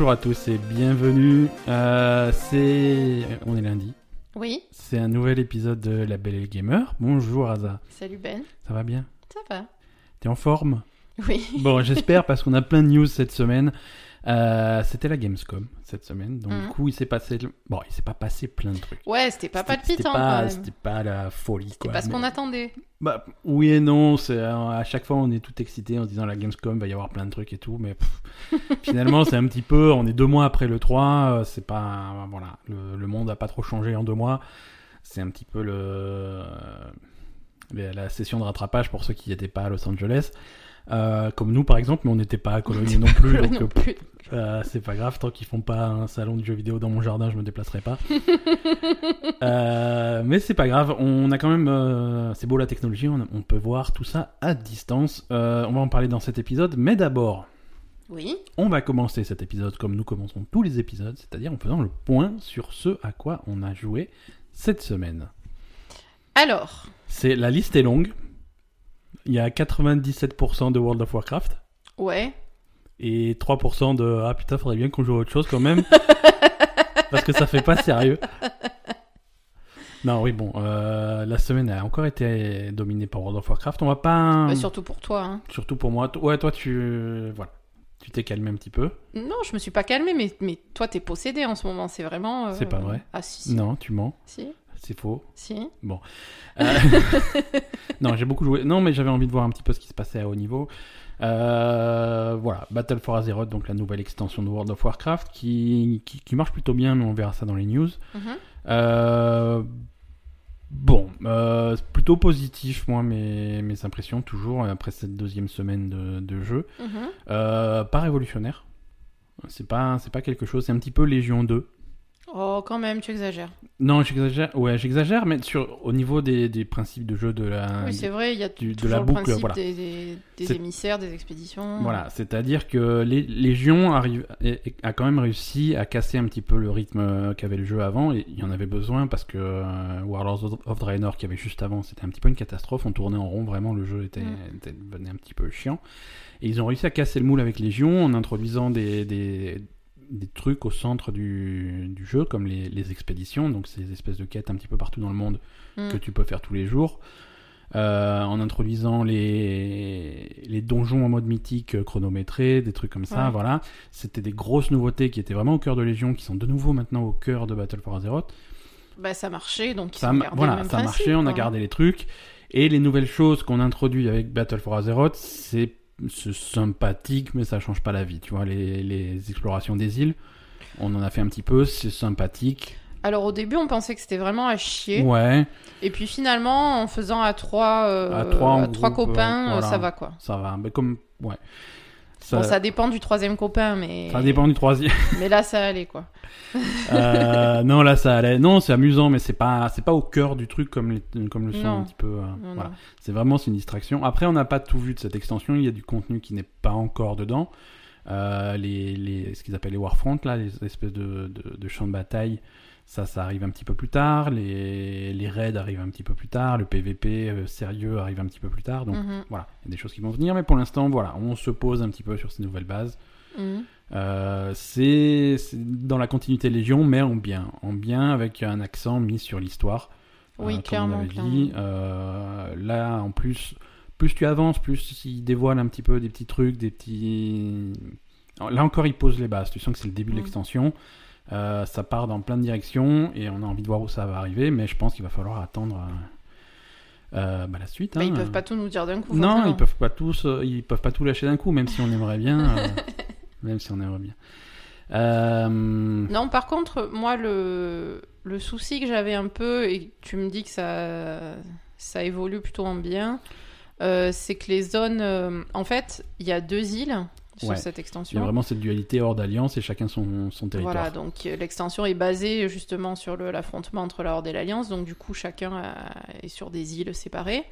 Bonjour à tous et bienvenue. Euh, c'est. On est lundi. Oui, C'est un nouvel épisode de La Belle et le Gamer. Bonjour Aza. salut Ben. Ça va bien? Ça va T'es en forme? Oui. Bon, j'espère parce qu'on a plein de news cette semaine. Euh, C'était la Gamescom cette semaine. Donc, Mhm. du coup, il s'est passé. Bon, il s'est pas passé plein de trucs. Ouais, c'était pas pas, quand même. c'était pas la folie, quoi. pas ce mais- qu'on attendait. Bah, oui et non, c'est euh, à chaque fois on est tout excité en se disant la Gamescom va y avoir plein de trucs et tout, mais pff, finalement c'est un petit peu, on est deux mois après le 3, euh, c'est pas, voilà, le, le monde a pas trop changé en deux mois, c'est un petit peu le, la session de rattrapage pour ceux qui n'étaient pas à Los Angeles, Euh, comme nous par exemple, mais on n'était pas à Cologne non plus, donc non plus. euh, c'est pas grave, tant qu'ils font pas un salon de jeux vidéo dans mon jardin, je me déplacerai pas. Euh, mais c'est pas grave, on a quand même. euh, c'est beau la technologie, on, on peut voir tout ça à distance. Euh, on va en parler dans cet épisode, mais d'abord, Oui. on va commencer cet épisode comme nous commençons tous les épisodes, c'est-à-dire en faisant le point sur ce à quoi on a joué cette semaine. Alors, C'est la liste est longue. Il y a 97% de World of Warcraft ouais. et 3% de ah putain faudrait bien qu'on joue à autre chose quand même parce que ça fait pas sérieux. Non oui bon euh, la semaine a encore été dominée par World of Warcraft. On va pas Bah, surtout pour toi. hein. surtout pour moi. Ouais toi tu voilà tu t'es calmé un petit peu. Non, je me suis pas calmée, mais, mais toi, t'es possédé en ce moment. C'est vraiment. euh, C'est pas vrai. Ah, si, si. Non tu mens Si, c'est faux. si. Euh, non, j'ai beaucoup joué. Non, mais j'avais envie de voir un petit peu ce qui se passait à haut niveau. Euh, voilà, Battle for Azeroth, donc la nouvelle extension de World of Warcraft, qui, qui, qui marche plutôt bien, mais on verra ça dans les news. Mhm. Euh, bon, euh, plutôt positif, moi, mes, mes impressions, toujours, après cette deuxième semaine de, de jeu. Mhm. Euh, pas révolutionnaire. C'est pas, c'est pas quelque chose, c'est un petit peu Légion 2. Oh, quand même, tu exagères. Non, j'exagère, ouais, j'exagère, mais sur, au niveau des, des principes de jeu de la, oui, c'est vrai, il y a du- de la le boucle, principe voilà. des, des- émissaires, des expéditions. Voilà, c'est-à-dire que les Légion arrive, a quand même réussi à casser un petit peu le rythme qu'avait le jeu avant, et il y en avait besoin parce que euh, Warlords of- of Draenor qui avait juste avant, c'était un petit peu une catastrophe, on tournait en rond, vraiment le jeu était, Mm. était- devenait un petit peu chiant. Et ils ont réussi à casser le moule avec Légion en introduisant des, des, des trucs au centre du, du jeu, comme les, les expéditions, donc ces espèces de quêtes un petit peu partout dans le monde Mm. que tu peux faire tous les jours. Euh, en introduisant les, les donjons en mode mythique euh, chronométrés, des trucs comme ça, Ouais. voilà. C'était des grosses nouveautés qui étaient vraiment au cœur de Légion, qui sont de nouveau maintenant au cœur de Battle for Azeroth. Bah, ça marchait, donc Ça, voilà, le même ça principe, marché, on a quoi. gardé les trucs. Et les nouvelles choses qu'on introduit avec Battle for Azeroth, c'est sympathique, mais ça change pas la vie. Tu vois, les, les explorations des îles, on en a fait un petit peu, c'est sympathique. Alors au début, on pensait que c'était vraiment à chier. Ouais, Et puis finalement, en faisant à trois, euh, À trois en trois groupe, copains, euh, voilà. ça va quoi. ça va. Mais comme, ouais. Ça, Bon, ça dépend du troisième copain, mais. ça dépend du troisième. Mais là, ça allait quoi. Euh, non, là, ça allait. Non, c'est amusant, mais c'est pas, c'est pas au cœur du truc comme, les- comme le sont Non. un petit peu. euh, Non, voilà. non. C'est vraiment c'est une distraction. Après, on n'a pas tout vu de cette extension. Il y a du contenu qui n'est pas encore dedans. Euh, les, les, ce qu'ils appellent les Warfront, là, les espèces de, de, de champs de bataille, ça, ça arrive un petit peu plus tard. Les, les raids arrivent un petit peu plus tard. Le PVP euh, sérieux arrive un petit peu plus tard. Donc Mhm, voilà, il y a des choses qui vont venir. Mais pour l'instant, voilà, on se pose un petit peu sur ces nouvelles bases. mhm. Euh, c'est dans la continuité Légion, mais en bien, en bien avec un accent mis sur l'histoire. Oui, comme clairement, on avait clairement. dit. Euh, là, en plus, plus tu avances, plus il dévoile un petit peu des petits trucs, des petits. Là encore, il pose les bases. Tu sens que c'est le début de Mm. l'extension. Euh, ça part dans plein de directions et on a envie de voir où ça va arriver, mais je pense qu'il va falloir attendre euh, euh, bah, la suite. Bah, hein. ils peuvent pas tout nous dire d'un coup. Non, ils peuvent pas tous, ils peuvent pas tout lâcher d'un coup, même si on aimerait bien. même si on aimerait bien. Euh, Non, par contre, moi, le, le souci que j'avais un peu, et tu me dis que ça, ça évolue plutôt en bien, euh, c'est que les zones. euh, en fait, il y a deux îles sur cette il y a extension. vraiment cette dualité hors d'alliance et chacun son, son territoire. Voilà, donc euh, l'extension est basée justement sur l'affrontement entre la Horde et l'Alliance, donc du coup chacun a- est sur des îles séparées.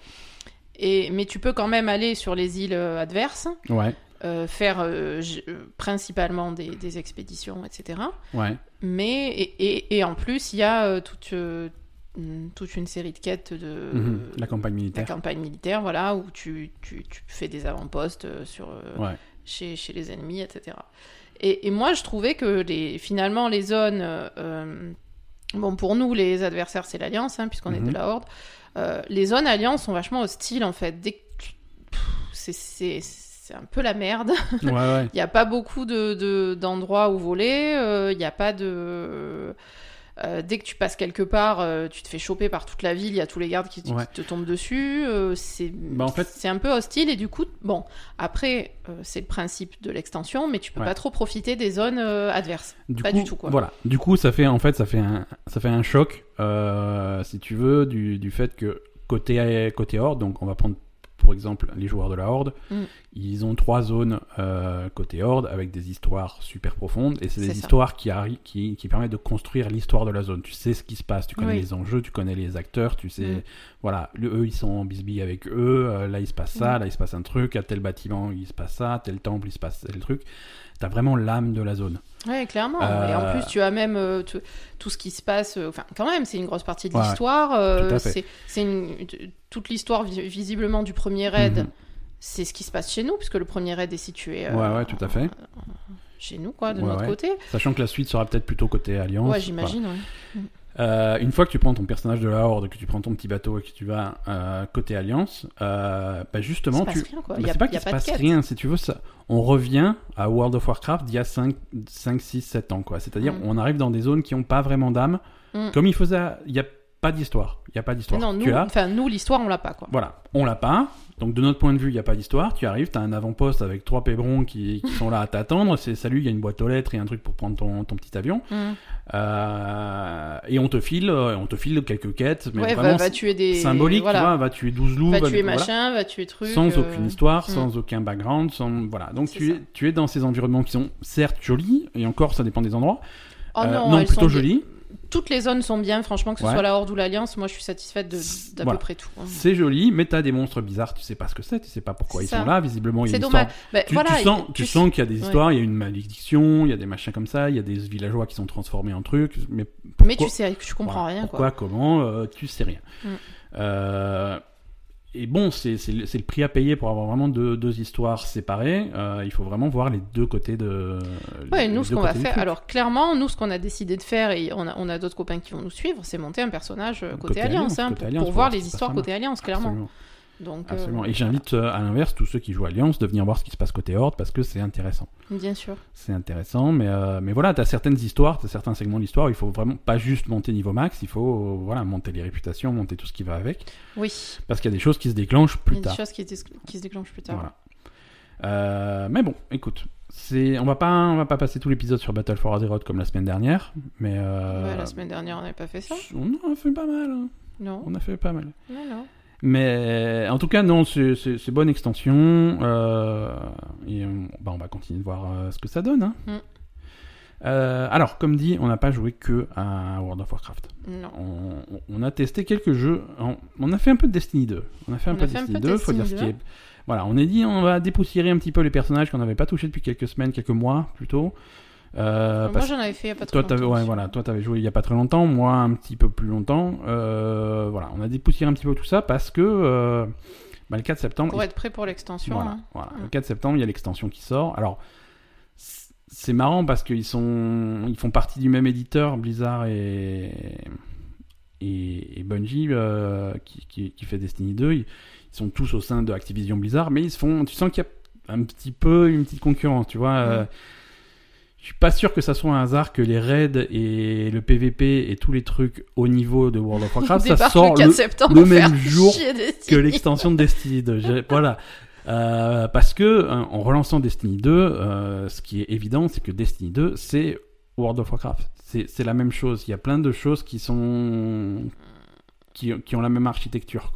Et, mais tu peux quand même aller sur les îles euh, adverses, Ouais, euh, faire euh, euh, principalement des, des expéditions, etc. ouais, Mais, et, et- et en plus, il y a euh, toute, euh, mm, toute une série de quêtes de Mhm, la campagne la militaire. campagne militaire, voilà, où tu, tu, tu fais des avant-postes euh, sur, euh, Ouais. Chez, chez les ennemis, etc. Et, et moi, je trouvais que les, finalement, les zones. euh, euh, bon, pour nous, les adversaires, c'est l'Alliance, hein, puisqu'on est Mhm. de la Horde. Euh, les zones Alliance sont vachement hostiles, en fait. Dès c'est- un peu la merde. Ouais, ouais. Il n'y a pas beaucoup de- de- d'endroits où voler. euh, Il n'y a pas de. Euh, dès que tu passes quelque part, euh, tu te fais choper par toute la ville. Il y a tous les gardes qui, te tombent dessus. euh, c'est Bah, en fait- c'est un peu hostile et du coup, bon, après, c'est le principe de l'extension, mais tu peux Ouais. pas trop profiter des zones adverses. Du Pas coup, du tout, quoi. Voilà. Du coup, ça fait en fait, ça fait un, ça fait un choc, si tu veux, du, du fait que côté côté horde, donc on va prendre pour exemple les joueurs de la horde, Mm. ils ont trois zones euh, côté horde avec des histoires super profondes et c'est des ça. histoires qui, qui qui permettent de construire l'histoire de la zone. Tu sais ce qui se passe, tu connais Oui. les enjeux, tu connais les acteurs, tu sais, Mm. voilà, le, eux ils sont en bisbille avec eux, euh, là il se passe ça, là il se passe un truc, à tel bâtiment il se passe ça, à tel temple il se passe tel truc. T'as vraiment l'âme de la zone. Ouais, clairement. Euh, Et en plus, tu as même euh, tout, tout ce qui se passe. euh, Enfin, quand même, c'est une grosse partie de Ouais, l'histoire. euh, tout à fait. c'est toute l'histoire vi- visiblement du premier raid. Mhm. C'est ce qui se passe chez nous, puisque le premier raid est situé. euh, Ouais, ouais, tout à fait. Chez nous, quoi, de Ouais, notre ouais. côté. Sachant que la suite sera peut-être plutôt côté Alliance. Ouais, j'imagine. ouais. Voilà. Euh, une fois que tu prends ton personnage de la Horde, que tu prends ton petit bateau et que tu vas euh, côté Alliance, euh, bah justement, Il se tu. passe rien, quoi. bah, y a- c'est pas qu'il se passe quête. rien, si tu veux, ça. On revient à World of Warcraft d'il y a 5, 5, 6, 7 ans, quoi. C'est-à-dire, Mm. on arrive dans des zones qui n'ont pas vraiment d'âme. Mm. Comme il faisait. Il n'y a pas d'histoire. Il n'y a pas d'histoire. Non, Tu nous, as- nous, l'histoire, on l'a pas, quoi. Voilà, on l'a pas. Donc de notre point de vue, il n'y a pas d'histoire. Tu arrives, tu as un avant-poste avec trois pébrons qui, qui sont là à t'attendre. C'est salut, il y a une boîte aux lettres et un truc pour prendre ton, ton petit avion. Mm. Euh, et on te file, euh, on te file quelques quêtes, mais ouais, vraiment va tuer des. symboliques, voilà. tu vois, va tuer 12 loups, Va va- tuer voilà. machin, va tuer truc. sans euh, aucune histoire, mm. sans aucun background, sans voilà. Donc tu es, tu es dans ces environnements qui sont certes jolis, et encore ça dépend des endroits. Oh Euh, non, elles plutôt jolis. Toutes les zones sont bien, franchement, que ce Ouais. soit la Horde ou l'Alliance, moi je suis satisfaite de- d'à Voilà. peu près tout. hein. C'est joli, mais t'as des monstres bizarres, tu sais pas ce que c'est, tu sais pas pourquoi ils ça. sont là. Visiblement, il y a une dommage. histoire. Bah, Tu, voilà, tu sens, tu qu'il y a des histoires, il y a une malédiction, il y a des machins comme ça, il y a des villageois qui sont transformés en trucs, mais Mais tu pourquoi- sais, tu comprends Voilà. rien, Pourquoi, quoi. comment, euh, tu sais rien. Mm. Euh, et bon, c'est le prix à payer pour avoir vraiment deux, deux histoires séparées. Euh, il faut vraiment voir les deux côtés de. Ouais, les nous, ce qu'on va faire, alors clairement, nous, ce qu'on a décidé de faire, et on a, on a d'autres copains qui vont nous suivre, c'est monter un personnage euh, côté, Côté Alliance, Alliance, hein, côté pour, Alliance, pour voir les histoires côté Alliance, clairement. Absolument. Donc, euh, absolument. Et j'invite euh, à l'inverse tous ceux qui jouent Alliance de venir voir ce qui se passe côté Horde parce que c'est intéressant. bien sûr. C'est intéressant, mais, euh, mais voilà, tu as certaines histoires, tu as certains segments d'histoire où il faut vraiment pas juste monter niveau max, il faut euh, voilà, monter les réputations, monter tout ce qui va avec. Oui, Parce qu'il y a des choses qui se déclenchent il plus y a des tard. choses qui, se- qui se déclenchent plus tard. Voilà. Mais bon, écoute, c'est, on va pas, on va pas passer tout l'épisode sur Battle for Azeroth comme la semaine dernière, mais Ouais, la semaine dernière, on n'avait pas fait ça on a fait pas mal. hein. Non, On a fait pas mal. non, non. Mais en tout cas, non, c'est, bonne extension. euh, et on, bah, on va continuer de voir euh, ce que ça donne. hein. Mm. Euh, alors, comme dit, on n'a pas joué que à World of Warcraft. Non. On, a testé quelques jeux. On, on a fait un peu de Destiny 2. On a fait un On peu de Destiny peu de 2. Faut dire ce Destiny qui est. Voilà, on est dit, on va dépoussiérer un petit peu les personnages qu'on n'avait pas touchés depuis quelques semaines, quelques mois plutôt. Euh, Moi, j'en avais fait il y a pas trop toi, longtemps. ouais, voilà, toi, t'avais joué il y a pas très longtemps, moi un petit peu plus longtemps. Euh, voilà, on a dépoussiéré un petit peu tout ça parce que euh, bah, le 4 septembre, Pour il- être prêt pour l'extension. voilà, hein. voilà, le 4 septembre, il y a l'extension qui sort. Alors, c'est marrant parce qu'ils sont, ils font partie du même éditeur, Blizzard et et, et Bungie qui, qui, qui fait Destiny 2. Ils, ils sont tous au sein de Activision Blizzard, mais ils se font, tu sens qu'il y a un petit peu une petite concurrence, tu vois. Je suis pas sûr que ça soit un hasard que les raids et le PVP et tous les trucs au niveau de World of Warcraft, ça sort le 4 le, septembre le même jour que Destiny. l'extension de Destiny 2. J'ai- Voilà. Euh, parce que hein, en relançant Destiny 2, euh, ce qui est évident, c'est que Destiny 2, c'est World of Warcraft. C'est la même chose. Il y a plein de choses qui sont qui, qui ont la même architecture.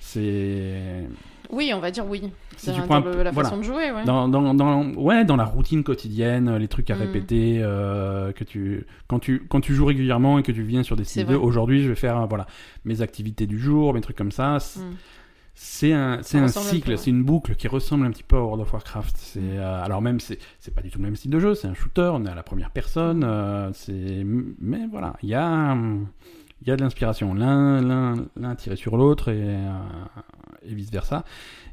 C'est Oui, on va dire oui. si Dans, tu prends dans un le- peu- la voilà. façon de jouer, ouais. dans, dans, dans, ouais, dans la routine quotidienne, les trucs à Mm. répéter, euh, que tu, quand tu, quand tu joues régulièrement et que tu viens sur C'est 2, vrai. aujourd'hui, je vais faire, euh, voilà, mes activités du jour, mes trucs comme ça. C'est- Mm. C'est un, c'est un cycle, c'est une boucle qui ressemble un petit peu à World of Warcraft. C'est, euh, alors même, c'est, c'est pas du tout le même style de jeu, c'est un shooter, on est à la première personne, euh, c'est, mais voilà, il y a, il y a de l'inspiration. L'un, l'un, l'un tiré sur l'autre et, euh, et vice versa.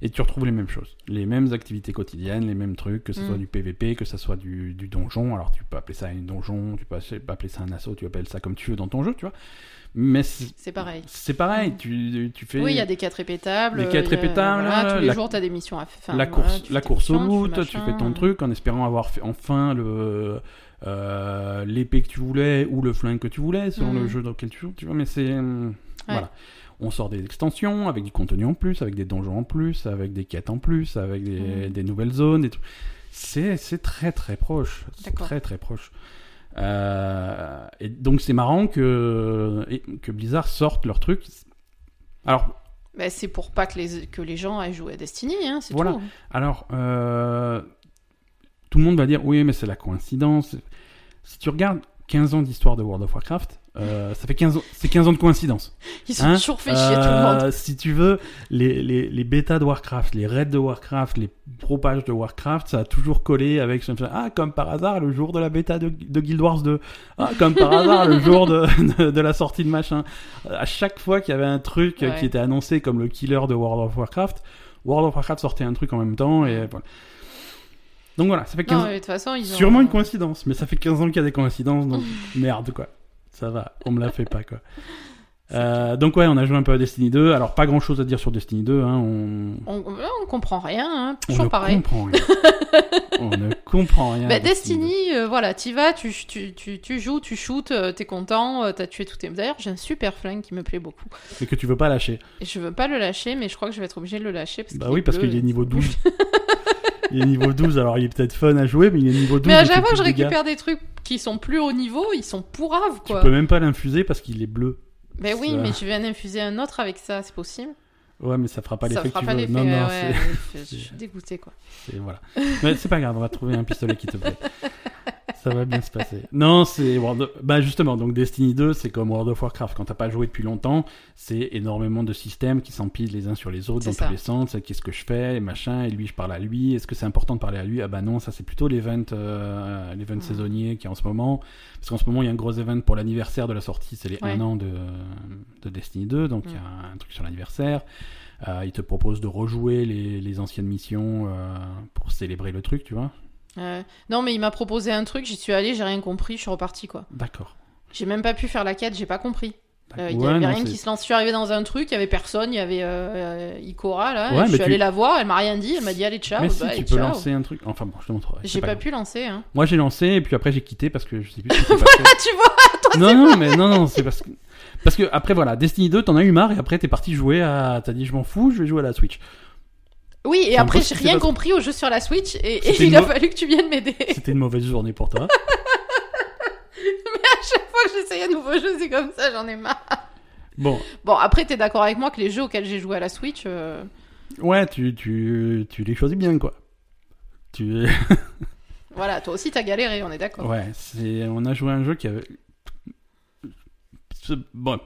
Et tu retrouves les mêmes choses, les mêmes activités quotidiennes, les mêmes trucs, que ce Mm. soit du PVP, que ce soit du, du donjon. Alors tu peux appeler ça un donjon, tu peux appeler ça un assaut, tu appelles ça comme tu veux dans ton jeu, tu vois. Mais c'est pareil. c'est pareil, tu, tu fais Oui, il y a des quêtes répétables. Des quêtes répétables, voilà, tous les la- jours, tu as des missions à faire. la course, voilà, la course au loot, tu, fais ton truc en espérant avoir fait enfin le euh, l'épée que tu voulais ou le flingue que tu voulais selon le jeu dans lequel tu joues, tu vois. Mais c'est euh, voilà, on sort des extensions avec du contenu en plus, avec des donjons en plus, avec des quêtes en plus, avec des, des nouvelles zones, et tout. C'est c'est très très proche, c'est très très proche. Euh, et donc c'est marrant que que Blizzard sorte leur truc. Alors Bah, c'est pour pas que les, que les gens aillent jouer à Destiny, hein, c'est Voilà. tout. Alors, euh, tout le monde va dire oui, mais c'est la coïncidence. Si tu regardes 15 ans d'histoire de World of Warcraft, euh, ça fait 15 ans, c'est 15 ans de coïncidence. Ils ont Hein toujours fait chier tout le monde. Euh, Si tu veux, les, les, les bêtas de Warcraft, les raids de Warcraft, les propages de Warcraft, ça a toujours collé avec ah comme par hasard le jour de la bêta de, de Guild Wars 2, ah comme par hasard le jour de, de, de la sortie de machin. À chaque fois qu'il y avait un truc Ouais. qui était annoncé comme le killer de World of Warcraft, World of Warcraft sortait un truc en même temps et voilà. Donc voilà, ça fait 15 Non, mais de toute façon, ils ont... Sûrement une coïncidence, mais ça fait 15 ans qu'il y a des coïncidences, donc merde quoi. Ça va, on me la fait pas quoi. Euh, donc ouais, on a joué un peu à Destiny 2. Alors pas grand chose à dire sur Destiny 2. Hein. On, On, on comprend rien, hein, on toujours ne pareil. comprend rien. on ne comprend rien. Bah, Destiny, euh, voilà, t'y vas, tu, tu, tu, tu joues, tu shootes, euh, t'es content, euh, t'as tué tous tes... D'ailleurs, j'ai un super flingue qui me plaît beaucoup. Mais que tu veux pas lâcher. Et je veux pas le lâcher, mais je crois que je vais être obligé de le lâcher. Parce Bah oui, parce qu'il est niveau 12. Il est niveau 12, alors il est peut-être fun à jouer, mais il est niveau 12. Mais à chaque fois que je récupère des trucs qui sont plus haut niveau, ils sont pourraves, Tu quoi. peux même pas l'infuser parce qu'il est bleu. Mais oui, mais je vais en infuser un autre avec ça, c'est possible. Ouais, mais ça fera pas l'effet que tu veux. Non, non, ouais, je suis dégoûtée, quoi. c'est voilà. Mais c'est pas grave, on va trouver un pistolet qui te plaît. Ça va bien se passer. Non, c'est World of- bah justement, donc Destiny 2, c'est comme World of Warcraft. Quand t'as pas joué depuis longtemps, c'est énormément de systèmes qui s'empilent les uns sur les autres dans ça. tous les sens. Qu'est-ce que je fais, et machin, et lui je parle à lui. Est-ce que c'est important de parler à lui? Ah bah non, ça c'est plutôt l'event, euh, l'event Mm. saisonnier qui est en ce moment. Parce qu'en ce moment il y a un gros event pour l'anniversaire de la sortie, c'est les Ouais. 1 an de, de Destiny 2, donc il y a Mm. un truc sur l'anniversaire. Euh, il te propose de rejouer les, les anciennes missions euh, pour célébrer le truc, tu vois. Euh, non, mais il m'a proposé un truc, j'y suis allée, j'ai rien compris, je suis repartie, quoi. D'accord. J'ai même pas pu faire la quête, j'ai pas compris. Euh, Il y Ouais, avait non, rien qui se lance. Je suis arrivée dans un truc, il y avait personne, il y avait euh, Ikora là. Ouais, je suis tu- allée la voir, elle m'a rien dit, elle m'a dit allez ciao. Mais si, bah, tu et peux ciao. lancer un truc. Enfin bon, je te montrerai. J'ai pas, pu lancer. Hein. Moi j'ai lancé et puis après j'ai quitté parce que je sais plus ce qui. Ah, tu vois non, non, mais non, non, c'est parce que. Parce que après voilà, Destiny 2, t'en as eu marre et après t'es parti jouer à. T'as dit je m'en fous, je vais jouer à la Switch. Oui, et après j'ai rien compris au jeu sur la Switch et, il a fallu que tu viennes m'aider. C'était une mauvaise journée pour toi. à chaque fois que j'essaye un nouveau jeu, c'est comme ça, j'en ai marre. Bon, Bon, après t'es d'accord avec moi que les jeux auxquels j'ai joué à la Switch, euh, ouais, tu, tu, tu les choisis bien quoi. Tu. voilà, toi aussi t'as galéré, on est d'accord. Ouais, c'est. On a joué à un jeu qui avait. Bon.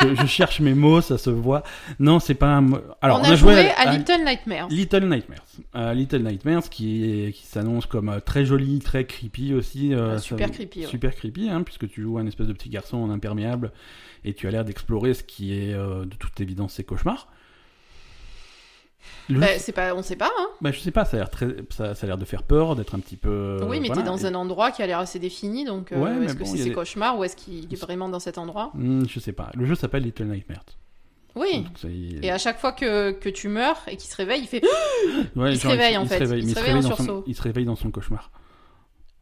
Je, je cherche mes mots, ça se voit. Non, c'est pas un. Alors, on, a, joué, à, à- Little Nightmares. Little Nightmares. Euh, Little Nightmares qui, s'annonce comme euh, très joli, très creepy aussi. euh, super ça- creepy, ouais. Super creepy, hein, puisque tu joues un espèce de petit garçon en imperméable et tu as l'air d'explorer ce qui est de toute évidence ses cauchemars. Le- Bah, c'est pas, on sait pas, hein. bah, je sais pas, ça a l'air très, ça, ça a l'air de faire peur, d'être un petit peu. oui, mais voilà, t'es dans et- un endroit qui a l'air assez défini, donc euh, Ouais, est-ce que c'est ses des- cauchemars ou est-ce qu'il est vraiment dans cet endroit? Hmm, je sais pas. Le jeu s'appelle Little Nightmares. Oui. Donc, Et à chaque fois que, que tu meurs et qu'il se réveille, il fait Ouais, il se genre, réveille, en fait. réveille, Il se réveille en son, sursaut. il se réveille dans son cauchemar.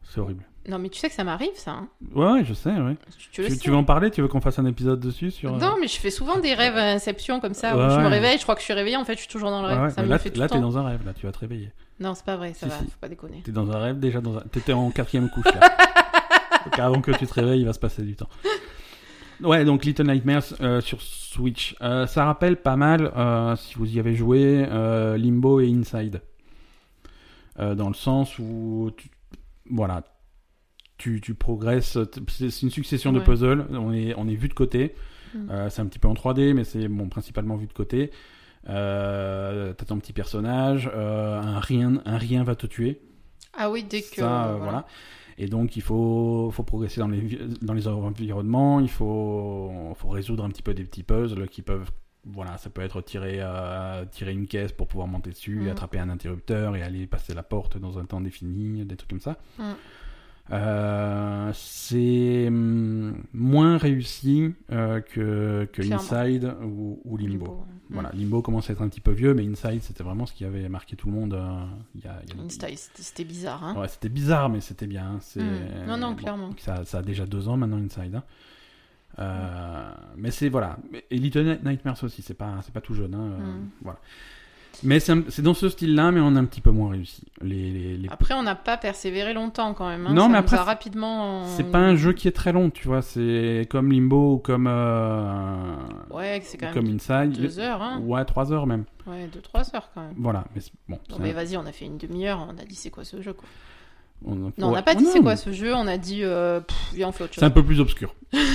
C'est horrible. Non, mais tu sais que ça m'arrive, ça. hein. Ouais, ouais, je sais, ouais. Tu, tu le Tu, sais. tu veux en parler? Tu veux qu'on fasse un épisode dessus sur... euh, Non, mais je fais souvent des rêves à Inception comme ça. où Ouais, je me ouais. réveille, je crois que je suis réveillée, en fait, je suis toujours dans le Ouais, rêve. ouais, ça mais me là, fait tout là le t'es temps. dans un rêve, là, tu vas te réveiller. Non, c'est pas vrai, ça Si, va, si. faut pas déconner. T'es dans un rêve déjà, dans un... t'étais en quatrième couche là. donc avant que tu te réveilles, il va se passer du temps. Ouais, donc Little Nightmares euh, sur Switch. Euh, ça rappelle pas mal, euh, si vous y avez joué, euh, Limbo et Inside. Euh, dans le sens où, tu... voilà, tu, tu progresses. C'est une succession de puzzles. On est, on est vu de côté. Mm. Euh, c'est un petit peu en 3D, mais c'est bon, principalement vu de côté. Euh, T'as ton petit personnage, euh, un rien, un rien va te tuer. Ah oui, dès que. Ça, euh, voilà. voilà. Et donc il faut, faut progresser dans les, dans les environnements, il faut, faut résoudre un petit peu des petits puzzles qui peuvent voilà, ça peut être tirer, euh, tirer une caisse pour pouvoir monter dessus, Mm. attraper un interrupteur et aller passer la porte dans un temps défini, des trucs comme ça. Mm. Euh, c'est hum, moins réussi euh, que, que. Inside ou, ou Limbo. Limbo, ouais. Voilà, Limbo commence à être un petit peu vieux, mais Inside, c'était vraiment ce qui avait marqué tout le monde. euh, il y a, il y a- Insta, c'était bizarre. Hein. Ouais, c'était bizarre, mais c'était bien. hein, C'est... Mm. Non, non, bon, clairement. ça, ça a déjà deux ans maintenant, Inside. hein. Euh, Mais c'est voilà. Et Little Nightmares aussi, c'est pas, c'est pas tout jeune. hein, euh, Mm. Voilà. Mais c'est, dans ce style-là, mais on a un petit peu moins réussi. Les, les, les- Après, on n'a pas persévéré longtemps quand même. hein. Non, Ça mais après, rapidement. C'est pas un jeu qui est très long, tu vois. C'est comme Limbo ou comme, euh, Ouais, c'est quand même comme Inside. deux heures. Hein. Ouais, trois heures même. Ouais, deux, trois heures quand même. Voilà. Mais bon. Mais un- vas-y, on a fait une demi-heure, on a dit c'est quoi ce jeu quoi. On- ouais. n'a pas dit Oh, c'est quoi ce jeu, on a dit euh, pff, viens, on fait autre C'est chose. un peu plus obscur.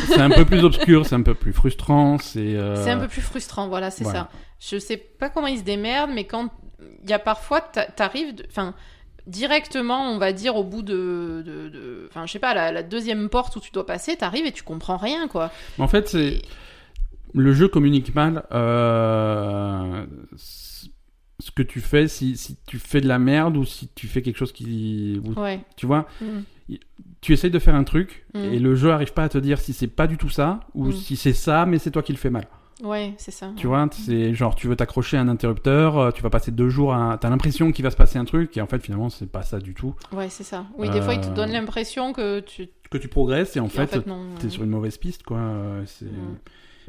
c'est un peu plus obscur, c'est un peu plus frustrant. C'est. euh, C'est un peu plus frustrant, voilà, c'est voilà. ça. Je sais pas comment ils se démerdent, mais quand il y a parfois, t'a- t'arrives, enfin, directement, on va dire, au bout de. Enfin, je sais pas, la, la deuxième porte où tu dois passer, t'arrives et tu comprends rien, quoi. En fait, c'est. Et- Le jeu communique mal. euh, Ce que tu fais, si, si tu fais de la merde ou si tu fais quelque chose qui. Ouais. Tu vois, Mm. tu essayes de faire un truc Mm. et le jeu arrive pas à te dire si c'est pas du tout ça ou Mm. si c'est ça, mais c'est toi qui le fais mal. Ouais, c'est ça. Tu vois, c'est genre tu veux t'accrocher à un interrupteur, euh, tu vas passer deux jours à. T'as l'impression qu'il va se passer un truc et en fait finalement c'est pas ça du tout. Ouais, c'est ça. Oui, des fois, ils te Euh, donnent l'impression que tu. Que tu progresses et en en fait, fait, non. t'es sur une mauvaise piste quoi. euh, c'est-.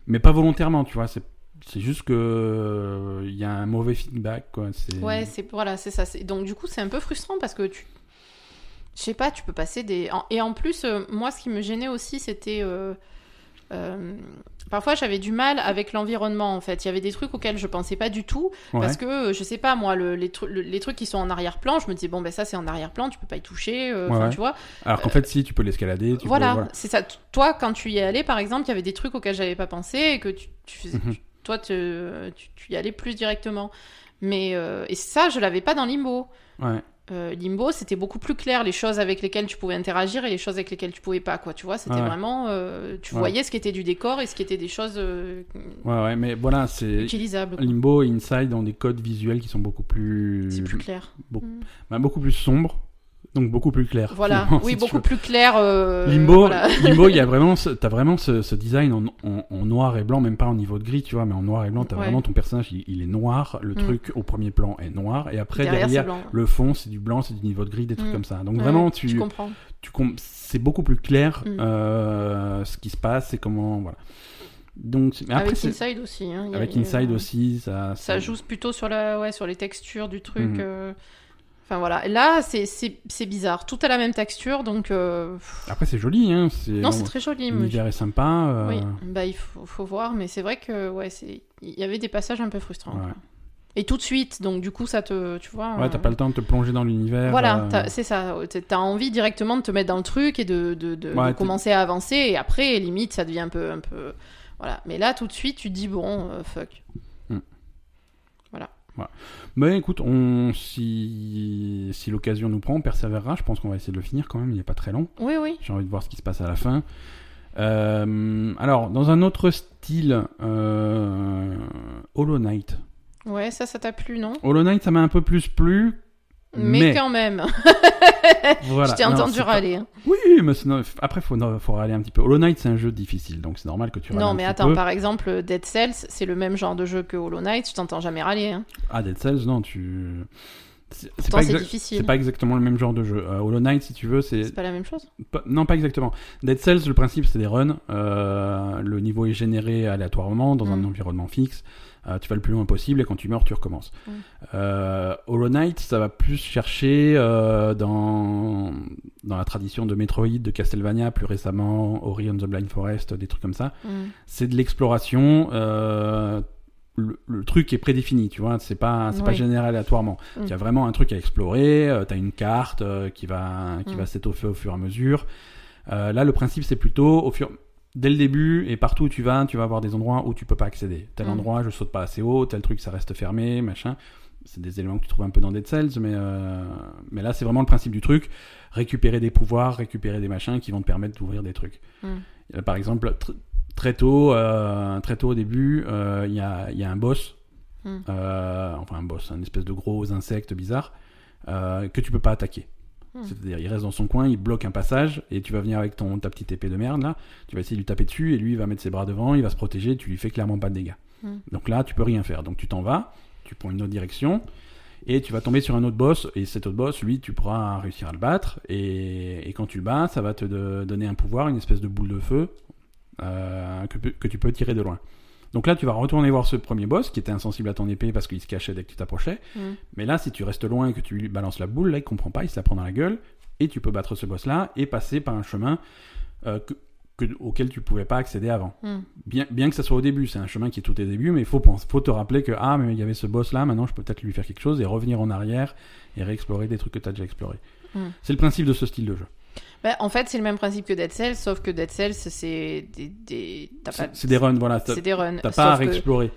Mais pas volontairement, tu vois. C'est c'est juste que euh, il y a un mauvais feedback quoi. C'est Ouais, c'est voilà, c'est ça. C'est- Donc du coup, c'est un peu frustrant parce que tu, je sais pas, tu peux passer des. Et en plus, euh, moi, ce qui me gênait aussi, c'était euh, euh, parfois j'avais du mal avec l'environnement. En fait, il y avait des trucs auxquels je pensais pas du tout Ouais. parce que je sais pas moi, le- les, tru- le- les trucs qui sont en arrière-plan, je me disais bon ben ça c'est en arrière-plan, tu peux pas y toucher. euh, Ouais, enfin, ouais. tu vois. Alors qu'en fait si tu peux l'escalader, tu Voilà, peux, voilà. c'est ça. Toi, quand tu y es allé, par exemple, il y avait des trucs auxquels j'avais pas pensé et que tu, tu faisais- Mhm. tu- toi, te- tu, tu y allais plus directement. Mais euh, et ça, je l'avais pas dans Limbo. Ouais. Euh, Limbo, c'était beaucoup plus clair les choses avec lesquelles tu pouvais interagir et les choses avec lesquelles tu pouvais pas. Quoi, tu vois, c'était Ouais. vraiment, euh, tu Ouais. voyais ce qui était du décor et ce qui était des choses euh, Ouais ouais, mais voilà, c'est utilisables. quoi. Limbo et Inside ont des codes visuels qui sont beaucoup plus C'est plus clair. beaucoup- Mm. bah, beaucoup plus sombres, donc beaucoup plus clairs. Voilà, oui, si beaucoup plus clair. euh, Limbo, voilà. Limbo, il y a vraiment, ce, t'as vraiment ce, ce design en, en- en noir et blanc, même pas en niveau de gris, tu vois, mais en noir et blanc, t'as Ouais. vraiment ton personnage, il, il est noir, le Mm. truc au premier plan est noir, et après Derrière, derrière, c'est blanc. le fond c'est du blanc, c'est du niveau de gris, des trucs Mm. comme ça. Donc Ouais, vraiment, tu tu, comprends. tu com- c'est beaucoup plus clair Mm. euh, ce qui se passe et comment, voilà. Donc, c'est- mais après, avec Inside aussi. hein, a- avec a- Inside aussi, ça, Ça joue plutôt sur, la, ouais, sur les textures du truc. Mhm. euh. Enfin voilà, là c'est- c'est c'est bizarre. Tout a la même texture donc. euh. Après, c'est joli, hein. C'est, Non, c'est très joli. L'univers est sympa. euh, Oui, bah il faut, faut voir, mais c'est vrai que ouais, c'est il y avait des passages un peu frustrants. Ouais. Et tout de suite, donc du coup ça te, tu vois. Ouais, euh, t'as pas le temps de te plonger dans l'univers. Voilà, euh, c'est ça. T'as- envie directement de te mettre dans le truc et de, de, de- Ouais, de t'es- commencer à avancer. Et après, limite, ça devient un peu, un peu. Voilà. Mais là, tout de suite, tu te dis bon, euh, fuck. Mais écoute, on, si, si l'occasion nous prend, on persévérera. Je pense qu'on va essayer de le finir quand même. Il n'est pas très long. Oui, oui. J'ai envie de voir ce qui se passe à la fin. Euh, alors, dans un autre style, euh, Hollow Knight. Ouais, ça, ça t'a plu, non? Hollow Knight, ça m'a un peu plus plu. Mais, Mais, quand même, voilà. je t'ai entendu râler. hein. Oui, mais après, faut, faut râler un petit peu. Hollow Knight, c'est un jeu difficile, donc c'est normal que tu râles Non, un mais petit attends, peu. par exemple, Dead Cells, c'est le même genre de jeu que Hollow Knight, je t'entends jamais râler. Hein. Ah, Dead Cells, non, tu. C'est pas, c'est pas exactement le même genre de jeu. Euh, Hollow Knight, si tu veux, c'est. C'est pas la même chose pas- Non, pas exactement. Dead Cells, le principe, c'est des runs. Euh, le niveau est généré aléatoirement dans un Mm. environnement fixe. Euh, tu vas le plus loin possible et quand tu meurs, tu recommences. Mm. Euh, Hollow Knight, ça va plus chercher euh, dans, dans la tradition de Metroid, de Castlevania, plus récemment Ori and the Blind Forest, des trucs comme ça. Mm. C'est de l'exploration. euh, le, le truc est prédéfini, tu vois. C'est pas, c'est pas généré aléatoirement. Mm. Il y a vraiment un truc à explorer. euh, T'as une carte euh, qui va, qui Mm. va s'étoffer au fur et à mesure. Euh, là, le principe, c'est plutôt au fur, dès le début et partout où tu vas, tu vas avoir des endroits où tu peux pas accéder. Tel Mm. endroit, je saute pas assez haut. Tel truc, ça reste fermé, machin. C'est des éléments que tu trouves un peu dans Dead Cells, mais euh, mais là, c'est vraiment le principe du truc. Récupérer des pouvoirs, récupérer des machins qui vont te permettre d'ouvrir des trucs. Mm. Euh, Par exemple, tr- très tôt, euh, très tôt au début, euh, il y, a, y a un boss, euh, enfin un boss, un espèce de gros insecte bizarre que tu peux pas attaquer. Hmm. C'est-à-dire, il reste dans son coin, il bloque un passage, et tu vas venir avec ton ta petite épée de merde là, tu vas essayer de lui taper dessus, et lui il va mettre ses bras devant, il va se protéger, tu lui fais clairement pas de dégâts. Hmm. Donc là, tu peux rien faire. Donc tu t'en vas, tu prends une autre direction, et tu vas tomber sur un autre boss, et cet autre boss, lui, tu pourras réussir à le battre, et, et quand tu le bats, ça va te de- donner un pouvoir, une espèce de boule de feu, euh, que, que tu peux tirer de loin. Donc là, tu vas retourner voir ce premier boss qui était insensible à ton épée parce qu'il se cachait dès que tu t'approchais. Mm. Mais là, si tu restes loin et que tu lui balances la boule, là, il comprend pas, il se la prend dans la gueule, et tu peux battre ce boss-là et passer par un chemin euh, que- que- auquel tu pouvais pas accéder avant. Hmm. Bien, bien que ça soit au début, c'est un chemin qui est tout au début, mais il faut te rappeler que ah, mais il y avait ce boss-là, maintenant je peux peut-être lui faire quelque chose et revenir en arrière et réexplorer des trucs que tu as déjà explorés. Mm. C'est le principe de ce style de jeu. Bah, en fait, c'est le même principe que Dead Cells, sauf que Dead Cells, c'est des. des... C'est des runs, voilà. C'est des runs. t'as pas à que- réexplorer.